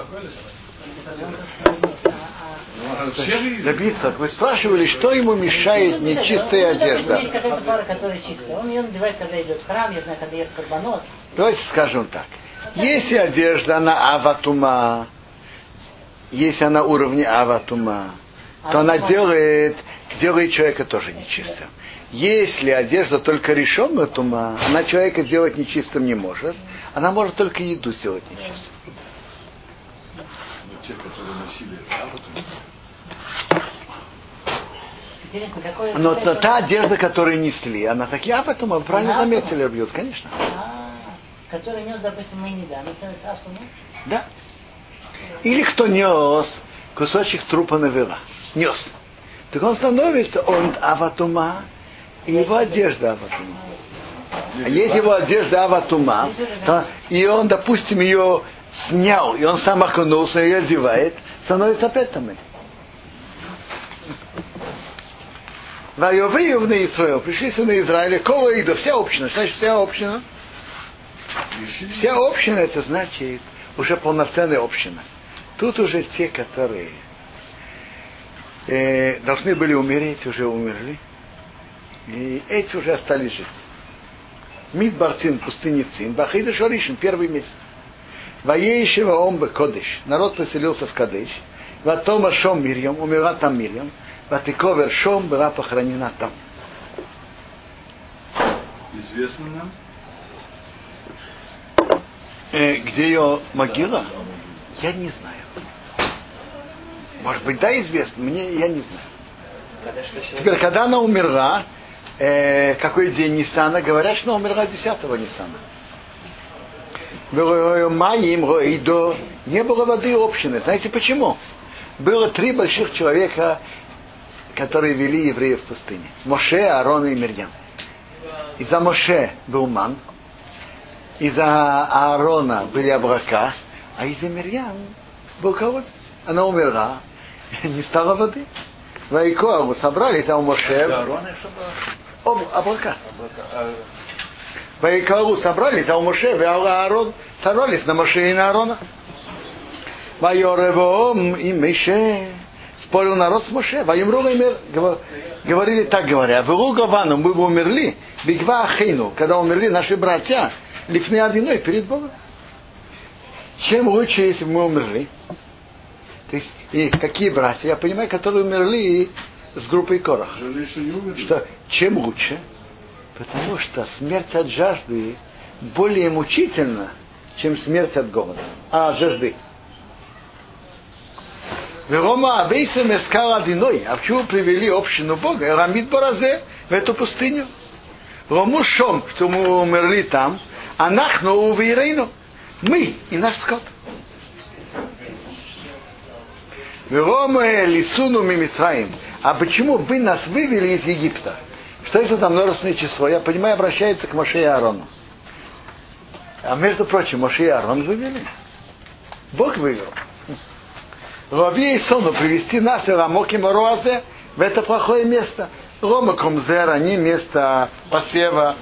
Добиться, вы спрашивали, что ему мешает нечистая Ну, одежда. Есть какая-то пара, которая чистая. Он ее надевает, когда идет в храм, я знаю, когда ест карбонот. Давайте скажем так. Если одежда на аватума, если она уровня аватума, то она делает, делает человека тоже нечистым. Если одежда только решенная тума, она человека делать нечистым не может, она может только еду сделать нечистым. Те, которые носили да, вот, Интересно, какой... Но какая- та, та одежда, которую несли, она такие аватума, вы правильно Она заметили, бьют, конечно. А, который нес, допустим, мы не да. Мы становимся автому. Да. Или кто нес кусочек трупа навела. Нес. Так он становится, он аватума, и его одежда аватума. А если его одежда аватума, то, и он, допустим, ее снял, и он сам окунулся, ее одевает, становится опять там. Воевые на Израиль, пришли сыны Израиля, кого иду, вся община, значит вся община. Вся община это значит уже полноценная община. Тут уже те, которые э, должны были умереть, уже умерли. И эти уже остались жить. Мидбарцин, пустыни Цин, Бахида Шоришин, первый месяц. Воеющего Омбе Кодыш. Народ поселился в Кадыш. Ватома Шом Мирьям, умерла там Мирьям. Ватиковер Шом была похоронена там. Известно нам. Э, где ее могила? Я не знаю. Может быть, да, известно, мне я не знаю. Теперь, когда она умерла, э, какой день Ниссана, говорят, что она умерла 10 Ниссана. Маим Роидо не было воды общины. Знаете почему? Было три больших человека, которые вели евреев в пустыне. Моше, Аарон и Мирьям. Из-за Моше был ман, из-за Аарона были облака, а из-за Мирьям был колодец. Она умерла, не стало воды. Вайкоаву собрались, а у Моше об, облака. Вайкоаву собрались, а у Моше и Аарон собрались на Моше и на Аарона. Вайоревом и Мише спорил народ с Моше. Вайомру говорили так говоря. В Гавану мы бы умерли, Бигва Ахину, когда умерли наши братья, лифны одиной перед Богом. Чем лучше, если бы мы умерли? То есть, и какие братья? Я понимаю, которые умерли с группой Корах. Что, чем лучше? Потому что смерть от жажды более мучительна, чем смерть от голода. А, от жажды. Верома Авейсом искал одиной. А почему привели общину Бога? Рамид Баразе в эту пустыню. Рому Шом, что мы умерли там, а нахну увейрейну. Мы и наш скот. Верома Лисуну Мимитраим. А почему вы нас вывели из Египта? Это за множественное число? Я понимаю, обращается к Моше и Аарону. А между прочим, Моше и Аарон вывели. Бог вывел. Лови и сону привести нас и рамоки морозе в это плохое место. Рома Комзера, не место посева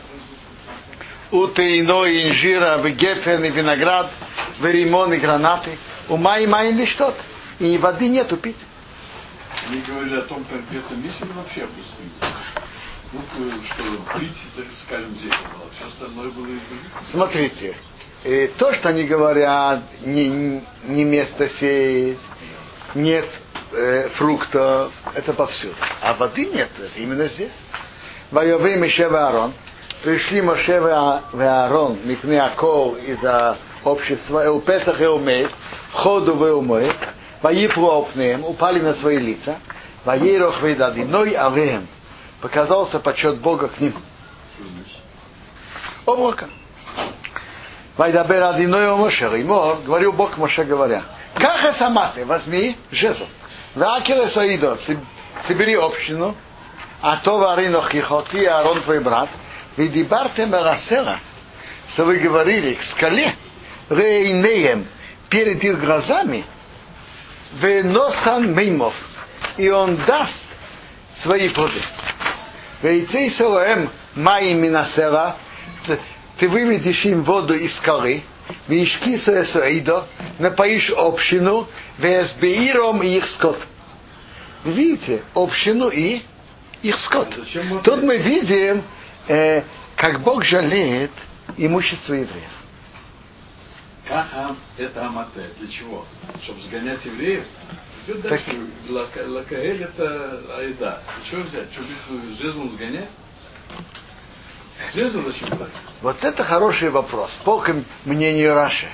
уты, иной, инжира, гефен и виноград, веримон и гранаты. У май май или что-то. И воды нету пить. Они говорили о том конкретном месте или вообще о э, что пить, скажем, здесь было. Все остальное было из. Смотрите, э, то, что они говорят, не, не место сеять, нет э, фруктов, это повсюду. А воды нет, это именно здесь. Воевы Мише Аарон. Пришли Моше и Аарон, Мипне Акол из-за общества, у Песах и Умеет, входу в Умеет, Ваипру Опнеем, упали на свои лица, Ваерох Вейдадиной Авеем. Показался почет Бога к ним. Облако. Вайдабер Адиной Моше, ему говорил Бог Моше говоря, как саматы, возьми жезл, Вакеле Саидо, собери общину, а то варину хихо, ты Аарон твой брат, Видибарте Марасера, что вы говорили к скале, Рейнеем, перед их глазами, Веносан Меймов, и он даст свои плоды. Вейцей Салаем Майи Минасера, ты выведешь им воду из скалы, Вишки Саэсаидо, напоишь общину, Весбеиром и их скот. Видите, общину и их скот. Тут мы видим, э, как Бог жалеет имущество евреев. Как это амате? Для чего? Чтобы сгонять евреев? Дальше. Лака- Лакаэль это айда. Что взять? Что жезлом сгонять? Жезл зачем брать? Вот это хороший вопрос. По мнению Раши,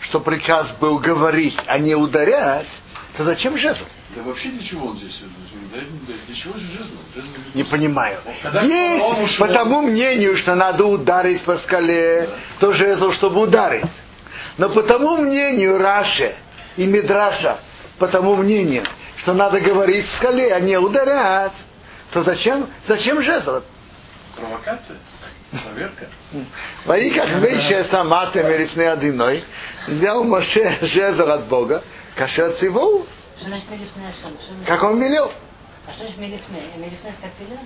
что приказ был говорить, а не ударять, то зачем жезл? Да вообще для чего он здесь? Да, да, Для чего же жезл? Жезл Не понимаю. Когда Есть, ушел- по тому мнению, что надо ударить по скале, то жезл, чтобы ударить. Но по тому мнению Раши и Мидраша, по тому мнению, что надо говорить в скале, а не ударять, то зачем, зачем жезл? Провокация? Проверка? Ваи как меньше самата мерифны одиной, взял Моше жезл от Бога, кашер цивоу, как он велел. А что? А Мелифне это как велел?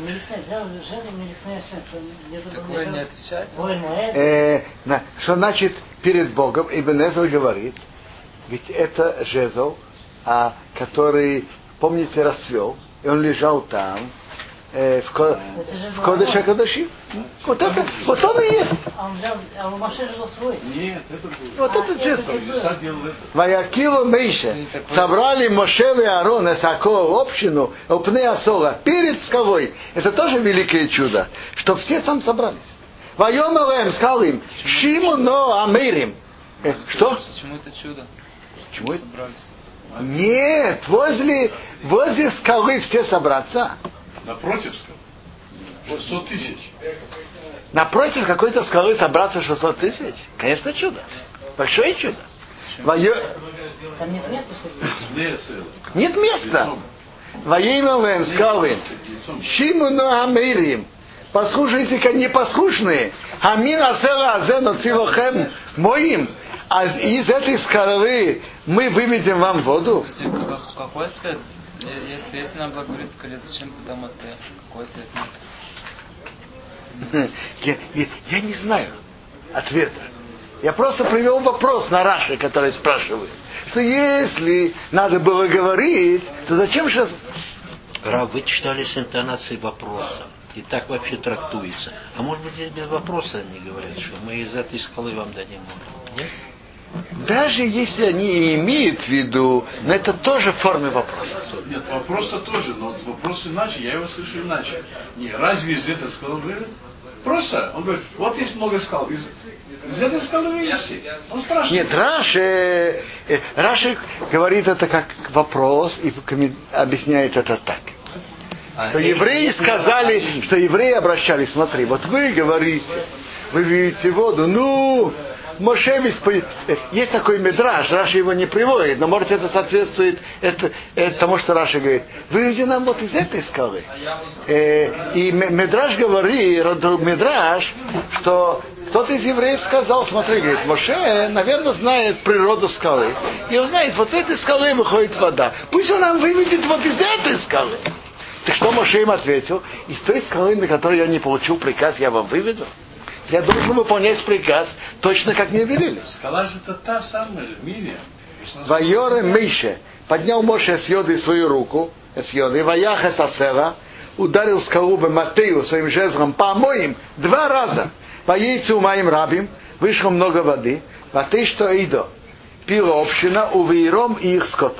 Мелифне взял жезл мелифне Ашем. что где же Так был вы жезл? не Моэд. Э, на- что значит перед Богом? Ибн Эзра говорит, ведь это жезл, а, который, помните, расцвел, и он лежал там, э, в, ко- в Кодыше Кадаши. Вот это, вот он и есть. А он взял, а у Моше жил свой. Нет, это было. Вот А, этот это жезл. это. Ваякилу такой- Собрали Моше и Аарон, Эсако, общину, Опне Асола, перед скалой. Это тоже великое чудо, что все там собрались. Вайомалем сказал им, Шиму но Амирим. Э, Что? Почему это чудо? Почему это? Собрались. Нет, возле, возле скалы все собраться. Напротив сказал. 600 тысяч. Напротив какой-то скалы собраться 600 тысяч. Конечно, чудо. Большое чудо. Там нет места. Нет места. Воимовым сказал им, Шимуну Амирим, послушайте-ка непослушные, Амин Асела Азену Цивохем моим, а из этой скалы мы выведем вам воду. Какой ответ? Если, если нам говорит скале, зачем ты там ответ? Какой ответ нет? Я, я- я не знаю ответа. Я просто привел вопрос на Раши, который спрашивает, что если надо было говорить, то зачем сейчас... Рав, вы читали с интонацией вопроса. И так вообще трактуется. А может быть здесь без вопроса они говорят, что мы из этой скалы вам дадим воду. Нет? Даже если они и имеют в виду, но это тоже в форме вопроса. Нет, вопрос-то тоже, но вопрос иначе, я его слышу иначе. Не, разве из он говорит? Просто, он говорит, вот есть много скал, из, из этой скалы вывести. Он спрашивает. Нет, Раши, э, Раши говорит это как вопрос и объясняет это так. А, Что евреи сказали, что евреи обращались, смотри, вот вы говорите, вы видите воду, ну, Моше при- э, есть такой медраж, Раши его не приводит, но может это соответствует это, э, тому, что Раши говорит. Выведи нам вот из этой скалы. Э, и медраж говорит, медраж, что кто-то из евреев сказал, смотри, говорит, Моше, наверное, знает природу скалы. И он знает, вот с этой скалы выходит вода. Пусть он нам выведет вот из этой скалы. Так что Моше им ответил? Из той скалы, на которой я не получил приказ, я вам выведу. Я должен выполнять приказ точно как мне велели. Скала же это та самая, Мирия. Вайоре Мише поднял Моше с йоды свою руку, את ידו, ויך את הסלע, ударил скалу במטהו своим жезлом פעמיים два раза. ויצאו מים רבים, вышло много воды, ותשת העדה, пила община, ובעירם и их скот.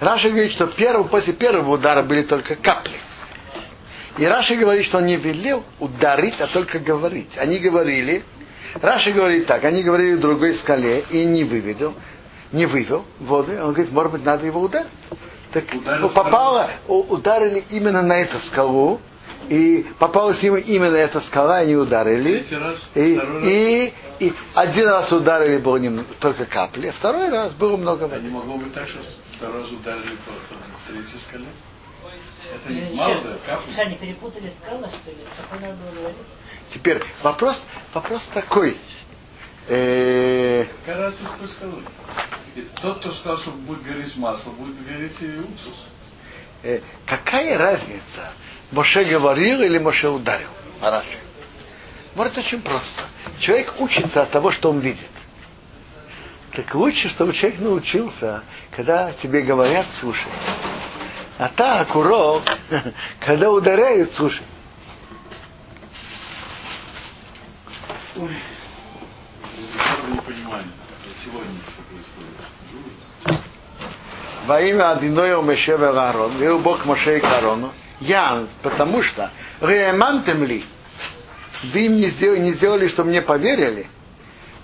Раши говорит, что первый, после первого удара были только капли. И Раши говорит, что он не велел ударить, а только говорить. Они говорили, Раша говорит так, они говорили в другой скале и не выведел, не вывел воды. Он говорит, может быть, надо его ударить. Так ну, попало, ударили именно на эту скалу, и попалась им именно эта скала, и они ударили. Раз, и, раз. и, и один раз ударили было не, только капли, а второй раз было много А воды. не могло быть так, что второй раз ударили по третьей скале? Это не капли? Что, они перепутали скалы, что ли? Какой надо было говорить? Теперь вопрос, вопрос такой. И тот, кто сказал, что будет гореть масло, будет гореть и уксус. э, какая разница, Моше говорил или Моше ударил? Параши. Может, очень просто. Человек учится от того, что он видит. Так лучше, чтобы человек научился, когда тебе говорят, слушай. А так урок, когда ударяют, слушай. Ой. Во имя Адиноя Меше Аарон, вел Бог Моше и к Аарону, я, потому что реемантем ли, вы им не сделали, не сделали, что мне поверили,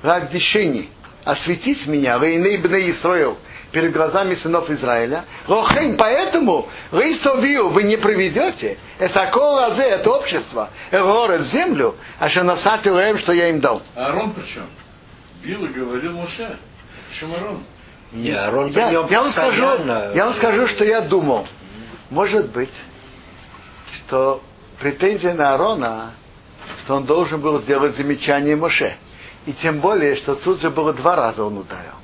рад дешени, осветить меня, рейней бне Исраил, перед глазами сынов Израиля. Рохейн, поэтому Рейсовию вы не проведете. Это азе, это общество, город землю, а что насати им, что я им дал. А Арон при чем? Бил и говорил Моше. Почему Арон? Не, Арон Я, я вам скажу, я вам скажу, что я думал. Может быть, что претензия на Аарона, что он должен был сделать замечание Моше. И тем более, что тут же было два раза он ударил.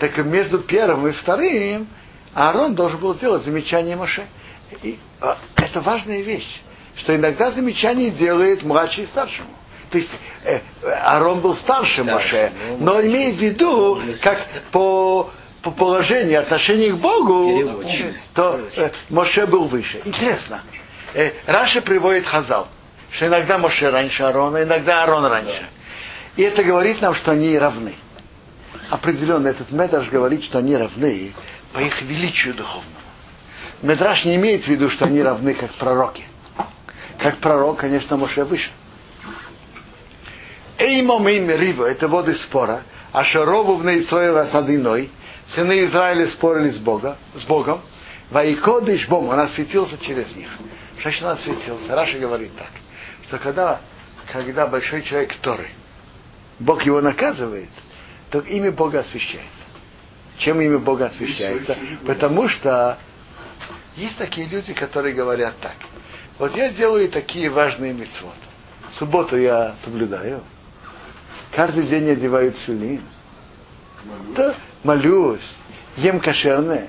Так, между первым и вторым Аарон должен был сделать замечание Моше. И а, это важная вещь, что иногда замечание делает младший старшему. То есть э, Аарон был старше Старше, Моше, ну, но имеет в виду, как по, по положению отношения к Богу, Переводчик. то э, Моше был выше. Интересно. Э, Раша приводит Хазал, что иногда Моше раньше Аарона, иногда Аарон раньше. И это говорит нам, что они равны определенно этот Медраж говорит, что они равны по их величию духовному. Медраж не имеет в виду, что они равны как пророки. Как пророк, конечно, Моше выше. Эймом им рива, это воды спора, а шарову в Израиля с Адиной, сыны Израиля спорили с, Бога, с Богом, Ваикодыш Бом, он осветился через них. Он осветился? Раша говорит так, что когда, когда большой человек Торы, Бог его наказывает, то имя Бога освящается. Чем имя Бога освящается? Потому что есть такие люди, которые говорят так. Вот я делаю такие важные мецвод. Субботу я соблюдаю. Каждый день одеваю филин. Да, молюсь. Ем кошерное.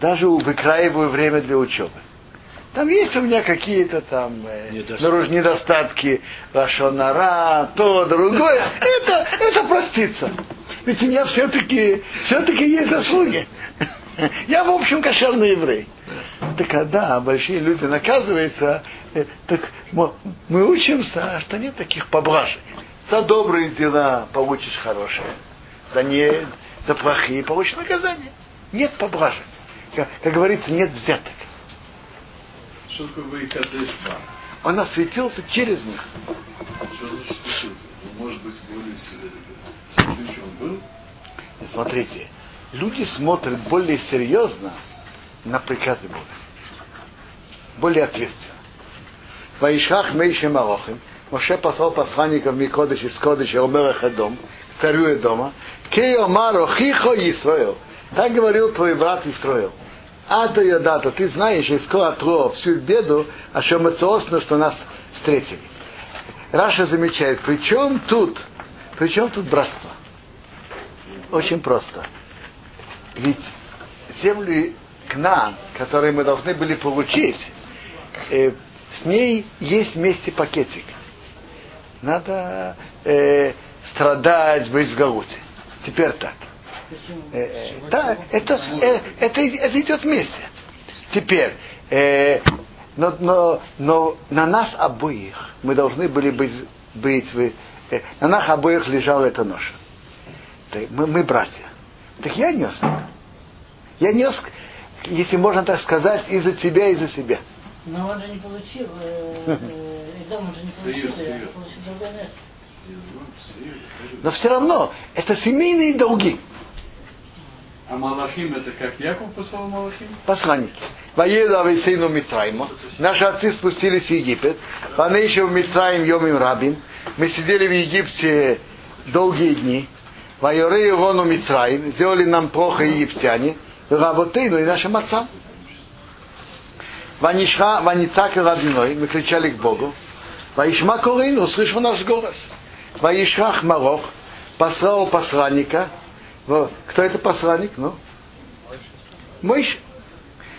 Даже выкраиваю время для учебы. Там есть у меня какие-то там э, Недостатки. недостатки, лашонара, то, другое. Это, это проститься. Ведь у меня все-таки все-таки есть заслуги. Я, в общем, кошерный еврей. Так когда большие люди наказываются, э, так мы учимся, что нет таких поблажек. За добрые дела получишь хорошее, за не, за плохие получишь наказание. Нет поблажек. Как, как говорится, нет взяток. Что такое Вайкадеш Бар? Он осветился через них. Что значит светился? Он может быть более святым, чем он был? Смотрите, люди смотрят более серьезно на приказы Бога. Более ответственно. Ваишах Мейше Марохим, Моше послал посланников Микодыш из Кодыша, Омереха дом, царю дома, Кей Омаро Хихо Исраил. Так говорил твой брат Исраил. Ата Йодата, ты знаешь из Коатро всю беду, а что мы что нас встретили. Раша замечает, при чем тут, при чем тут братство? Очень просто. Ведь землю Кнаан, которые мы должны были получить, э, с ней есть вместе пакетик. Надо э, страдать, быть в Галуте. Теперь так. Э, э, да, это, э, это, это идет вместе. Теперь, э, но, но, но на нас обоих мы должны были быть, быть э, на нас обоих лежала эта ноша. Мы, мы братья. Так я нес. Я нес, если можно так сказать, из-за тебя и за себя. Но он же не получил, э, э, дом он же не получил, а получил другое место. Но все равно, это семейные долги. А Малахим это как Яков послал Малахим? Посланники. Воеду Авесейну Митрайма. Наши отцы спустились в Египет. Панейшев Митраим Йомим Рабин. Мы сидели в Египте долгие дни. Вайоре Ивону Митраим. Сделали нам плохо египтяне. Работейну и нашим отцам. Ванишха, Ваницак и Рабиной. Мы кричали к Богу. Ваишма Корейну, услышал наш голос. Ваишах Марох. Послал посланника кто это посланник? Ну? Мойш.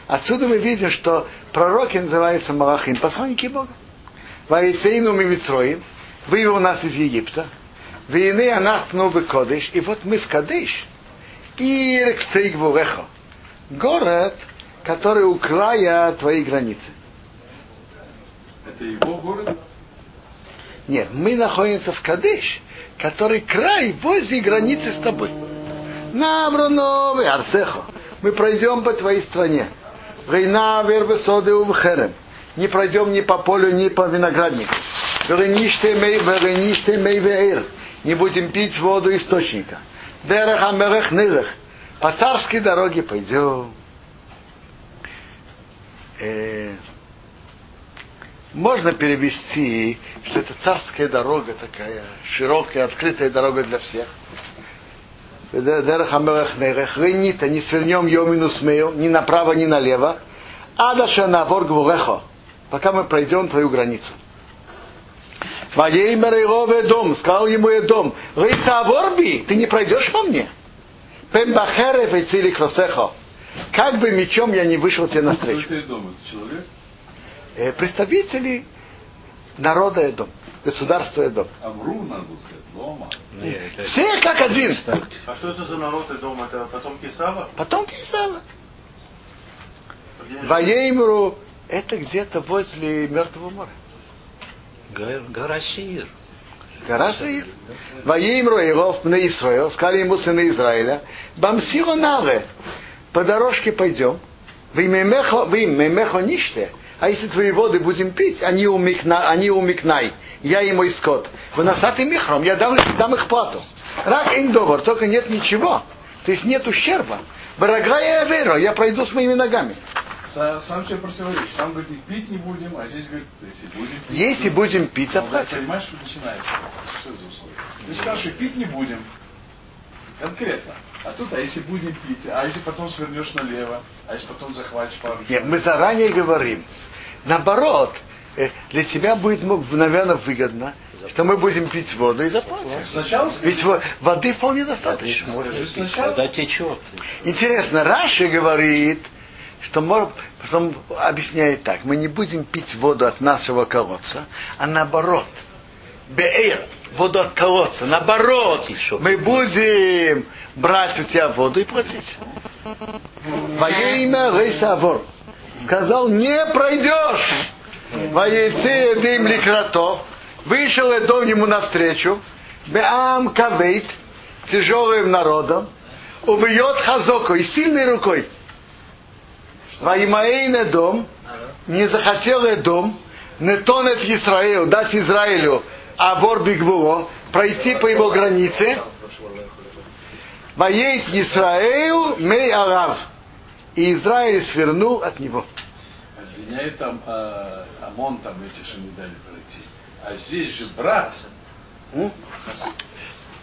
Отсюда мы видим, что пророки называются Малахим, посланники Бога. Ваицейну Мимитроим, вывел нас из Египта. Войны анахну в Кодыш, и вот мы в Кадыш. Ир Кцейгвурехо. Город, который у края твоей границы. Это его город? Нет, мы находимся в Кадыш, который край возле границы с тобой. Намруновый арцехо. Мы пройдем по твоей стране. Война вербесоды херем. Не пройдем ни по полю, ни по винограднику. Не будем пить воду источника. Дерех амерех нылых. По царской дороге пойдем. Э, можно перевести, что это царская дорога такая, широкая, открытая дорога для всех. Рейнита, не свернем Йомину Смею, ни направо, ни налево, Адаша Навор Гвурехо, пока мы пройдем твою границу. Ваеймер Ирове дом, сказал ему и дом, Рейса Аворби, ты не пройдешь по мне. Пембахерев и цили кросехо. Как бы мечом я не вышел тебе навстречу. Кто это дом? Это человек? Э, представители народа Эдом государство Эдом. Амру надо сказать, Лома. Все как один. А что это за народ Эдом? Это потомки Сава? Потомки Сава. Ваеймру это где-то возле Мертвого моря. Гора Сир. Гора Сир. Ваеймру Иров на Исраил, сказали ему сыны Израиля, Бамсиро Наве, по дорожке пойдем, вы мемехо ниште, а если твои воды будем пить, они умикна, они умикнай, я и мой скот. Выносатый михром, я дам, дам их плату. Рак индовар, только нет ничего. То есть нет ущерба. Барагая веро, я пройду с моими ногами. Сам, себе противоречит. Сам говорит, пить не будем, а здесь говорит, если будем пить. Если будем пить, заплатим. Понимаешь, что начинается? Что за условие? Ты скажешь, пить не будем. Конкретно. А тут, а если будем пить, а если потом свернешь налево, а если потом захватишь пару Нет, мы заранее говорим. Наоборот, э, для тебя будет, ну, наверное, выгодно, что мы будем пить воду и заплатим. Сначала Ведь во- воды вполне достаточно. Вода течет. Интересно, Раши говорит, что может, потом объясняет так, мы не будем пить воду от нашего колодца, а наоборот, беэр, воду от колодца, наоборот, мы будем брать у тебя воду и платить. Во имя Рейсавор. Сказал, не пройдешь. Во яйце дым ликрато. Вышел Эдом ему навстречу. Беам кавейт. Тяжелым народом. Убьет хазоку и сильной рукой. Ваимаэйн дом не захотел не тонет Израилю, дать Израилю абор бигвуло, пройти по его границе. Воейт Израил мей арав. И Израиль свернул от него. Обвиняет там а, ОМОН, там эти, что не дали пройти. А здесь же брат. М?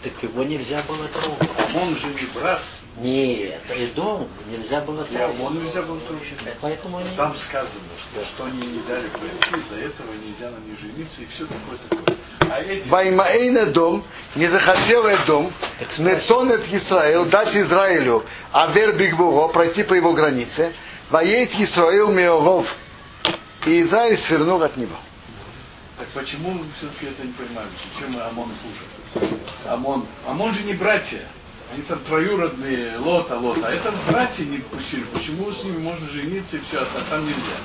Так его нельзя было трогать. ОМОН же не брат. Нет, и дом нельзя было Амон нельзя было тоже. Поэтому они... Там сказано, что, что они не дали пройти, из-за этого нельзя на них жениться и все такое такое. А эти... Ваймаэйна дом, не захотел дом, Нетонет Исраил, дать Израилю Авер Бигбуро, пройти по его границе, Воеет Исраил Меоров, и Израиль свернул от него. Так почему мы все-таки это не понимаем? Чем Амон хуже? Амон, Амон же не братья. Они там троюродные, лота, лота. А это братья не пустили. Почему с ними можно жениться и все, а там нельзя?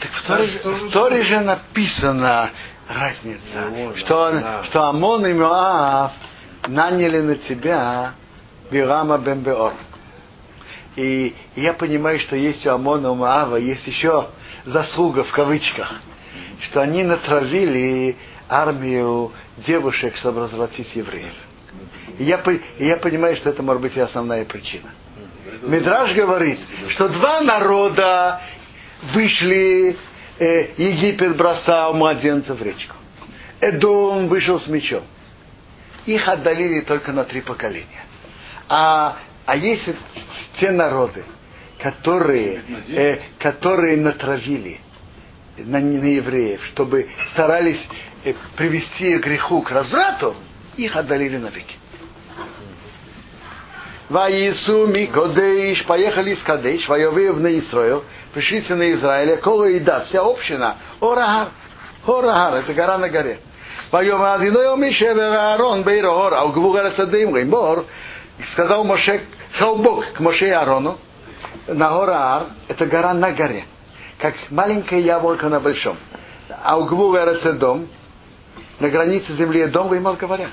Так в Торе, же- в Торе же написана разница, Ну, что, да. что Амон и Моав наняли на тебя Бирама бен Беор. И я понимаю, что есть у Амона и Моава есть еще заслуга в кавычках, что они натравили армию девушек, чтобы развратить евреев. И я, и я понимаю, что это может быть и основная причина. Мидраж говорит, что два народа вышли, э, Египет бросал младенцев в речку. Эдом вышел с мечом. Их отдалили только на три поколения. А, а есть те народы, которые, э, которые натравили на, на евреев, чтобы старались э, привести греху, к разврату, их отдалили навеки. Ваису Микодейш, поехали из Кадейш, воевые на Исраил, пришли на Израиля, Кола и да, вся община, Орагар, Орагар, это гора на горе. Воем Адиной Мишевер Аарон Бейрор, а у Гвугара Цадым Геймбор, сказал Моше, сказал Бог к Моше и Аарону, на гора это гора на горе, как маленькое яблоко на большом. А у Гвугара Цадом, на границе земли Эдом, Геймбор говорят.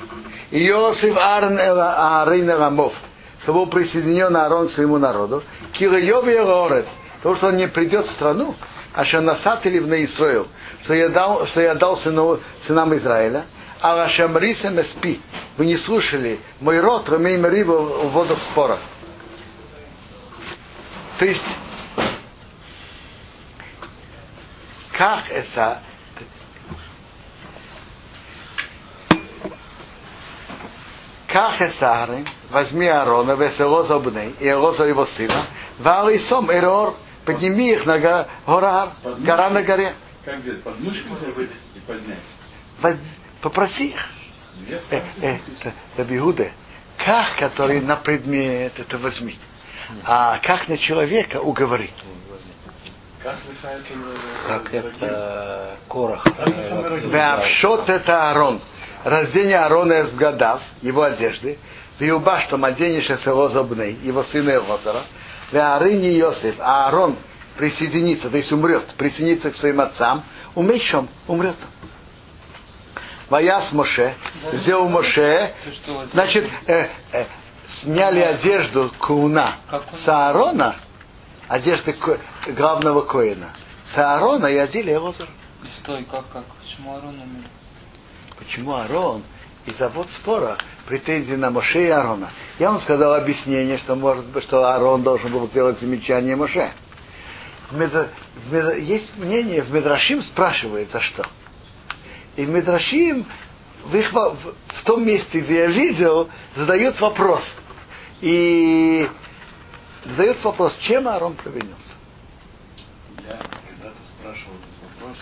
Иосиф Аарон Аарон Рамов, что был присоединен Аарон к своему народу, Кирайов и потому что он не придет в страну, а что насатили в Израил, что я дал, что я дал сыну, сынам Израиля, а Рашамрисем спи. Вы не слушали мой род, Ромей Марива в водах спора. То есть, как это Ках Эсарин, возьми Аарона, Веселоза Бней, и Элоза его сына, Валисом Эрор, подними их на го- гора, гора на горе. Как взять? Подмышку взять и поднять? Попроси их. Э, э, Рабиуде, как, который на предмет, это возьми. А как на человека уговори. Как это Корах. Веавшот это Аарон. Раздень Аарона из его одежды. Виуба, что оденешь Эсэлоза Бней, его сына Элозара. Веарыни Йосиф, а Аарон присоединится, то есть умрет, присоединится к своим отцам, умещем, умрет. Ваяс Моше, сделал Моше, значит, э, э, сняли одежду Куна с Аарона, одежды главного Коина, с Аарона и одели Элозара. Стой, как, как? Почему Арон умер? Почему Аарон? Из-за вот спора претензии на Моше и Аарона. Я вам сказал объяснение, что может быть, что Аарон должен был сделать замечание Моше. В Медра- в Медра- Есть мнение, в Медрашим спрашивает, за что. И Медрашим в, их в- в том месте, где я видел, задают вопрос. И задает вопрос, чем Аарон провинился. Я когда-то спрашивал этот вопрос.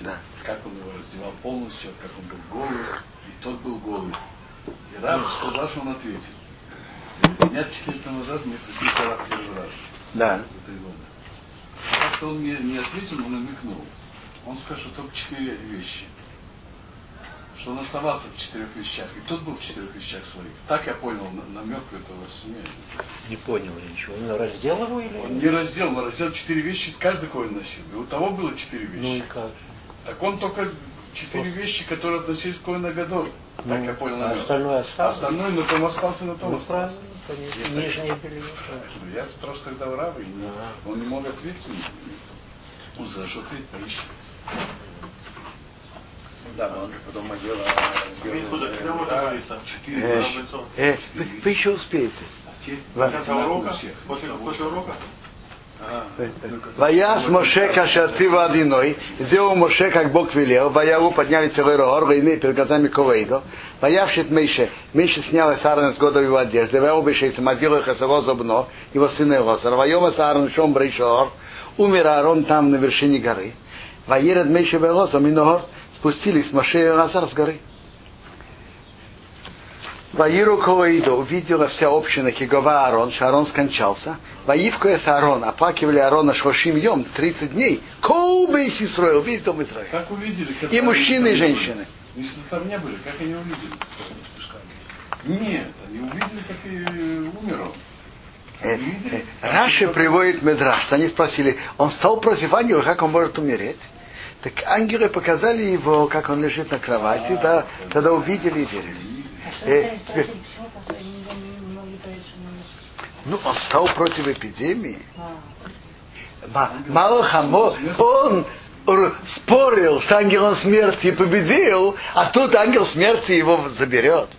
Да. Как он его раздевал полностью, как он был голый, и тот был голый. И Рав сказал, что он ответил. Меня четыре лет назад мне пришли Рав первый раз. Да. За три года. Как-то он мне не ответил, он намекнул. Он сказал, что только четыре вещи. Что он оставался в четырех вещах. И тот был в четырех вещах своих. Так я понял на- намек этого сумею. Не понял я ничего. Он раздел его или? Он не раздел, но раздел четыре вещи каждый коин носил. И у того было четыре вещи. Ну и как же? Так он только четыре вещи, которые относились к Коина Гадоль. Так Ну, я понял. а остальное осталось? остальное на том остался, на том Ну остался. правильно, конечно. Нижнее белье. Ну, Я спрашиваю тогда у не- Ага. он не мог ответить мне. Он за что ответить, поищи. Да, но он же потом одел... Куда когда можно говорится? Четыре Э, вещи. э, вы, вы еще успеете. А у урока? После, после урока? Ваяс Моше Кашацива Одиной, сделал Моше, как Бог велел, Ваяру подняли целый рогор, войны перед глазами Ковейдо, Ваявшит Мейше, Мейше снял с Аарона с года его одежды, Ваяу Бешейт, Мадил их его зубно, его сына Росар, Вайома с Аарон Шом Брейшор, умер Аарон там на вершине горы, Ваеред Мейше Веросом и Ногор, спустились Моше и Разар с горы. Ваиру Коиду увидела вся община Кигова Аарон, что Аарон скончался. Ваивкоя с Аарон, оплакивали Аарона Шошим Йом 30 дней. Коубы Исраил, весь дом Израиля. Как увидели? Как И мужчины, и женщины. были? Если там не были, как они увидели? Нет, они увидели, как и умер он. Э, э, Раши приводит Медраш, они спросили, он стал против ангела, как он может умереть? Так ангелы показали его, как он лежит на кровати, да, тогда увидели и верили э, теперь... Ну, он стал против эпидемии. Мало хамо, он спорил с ангелом смерти и победил, а тут ангел смерти его заберет.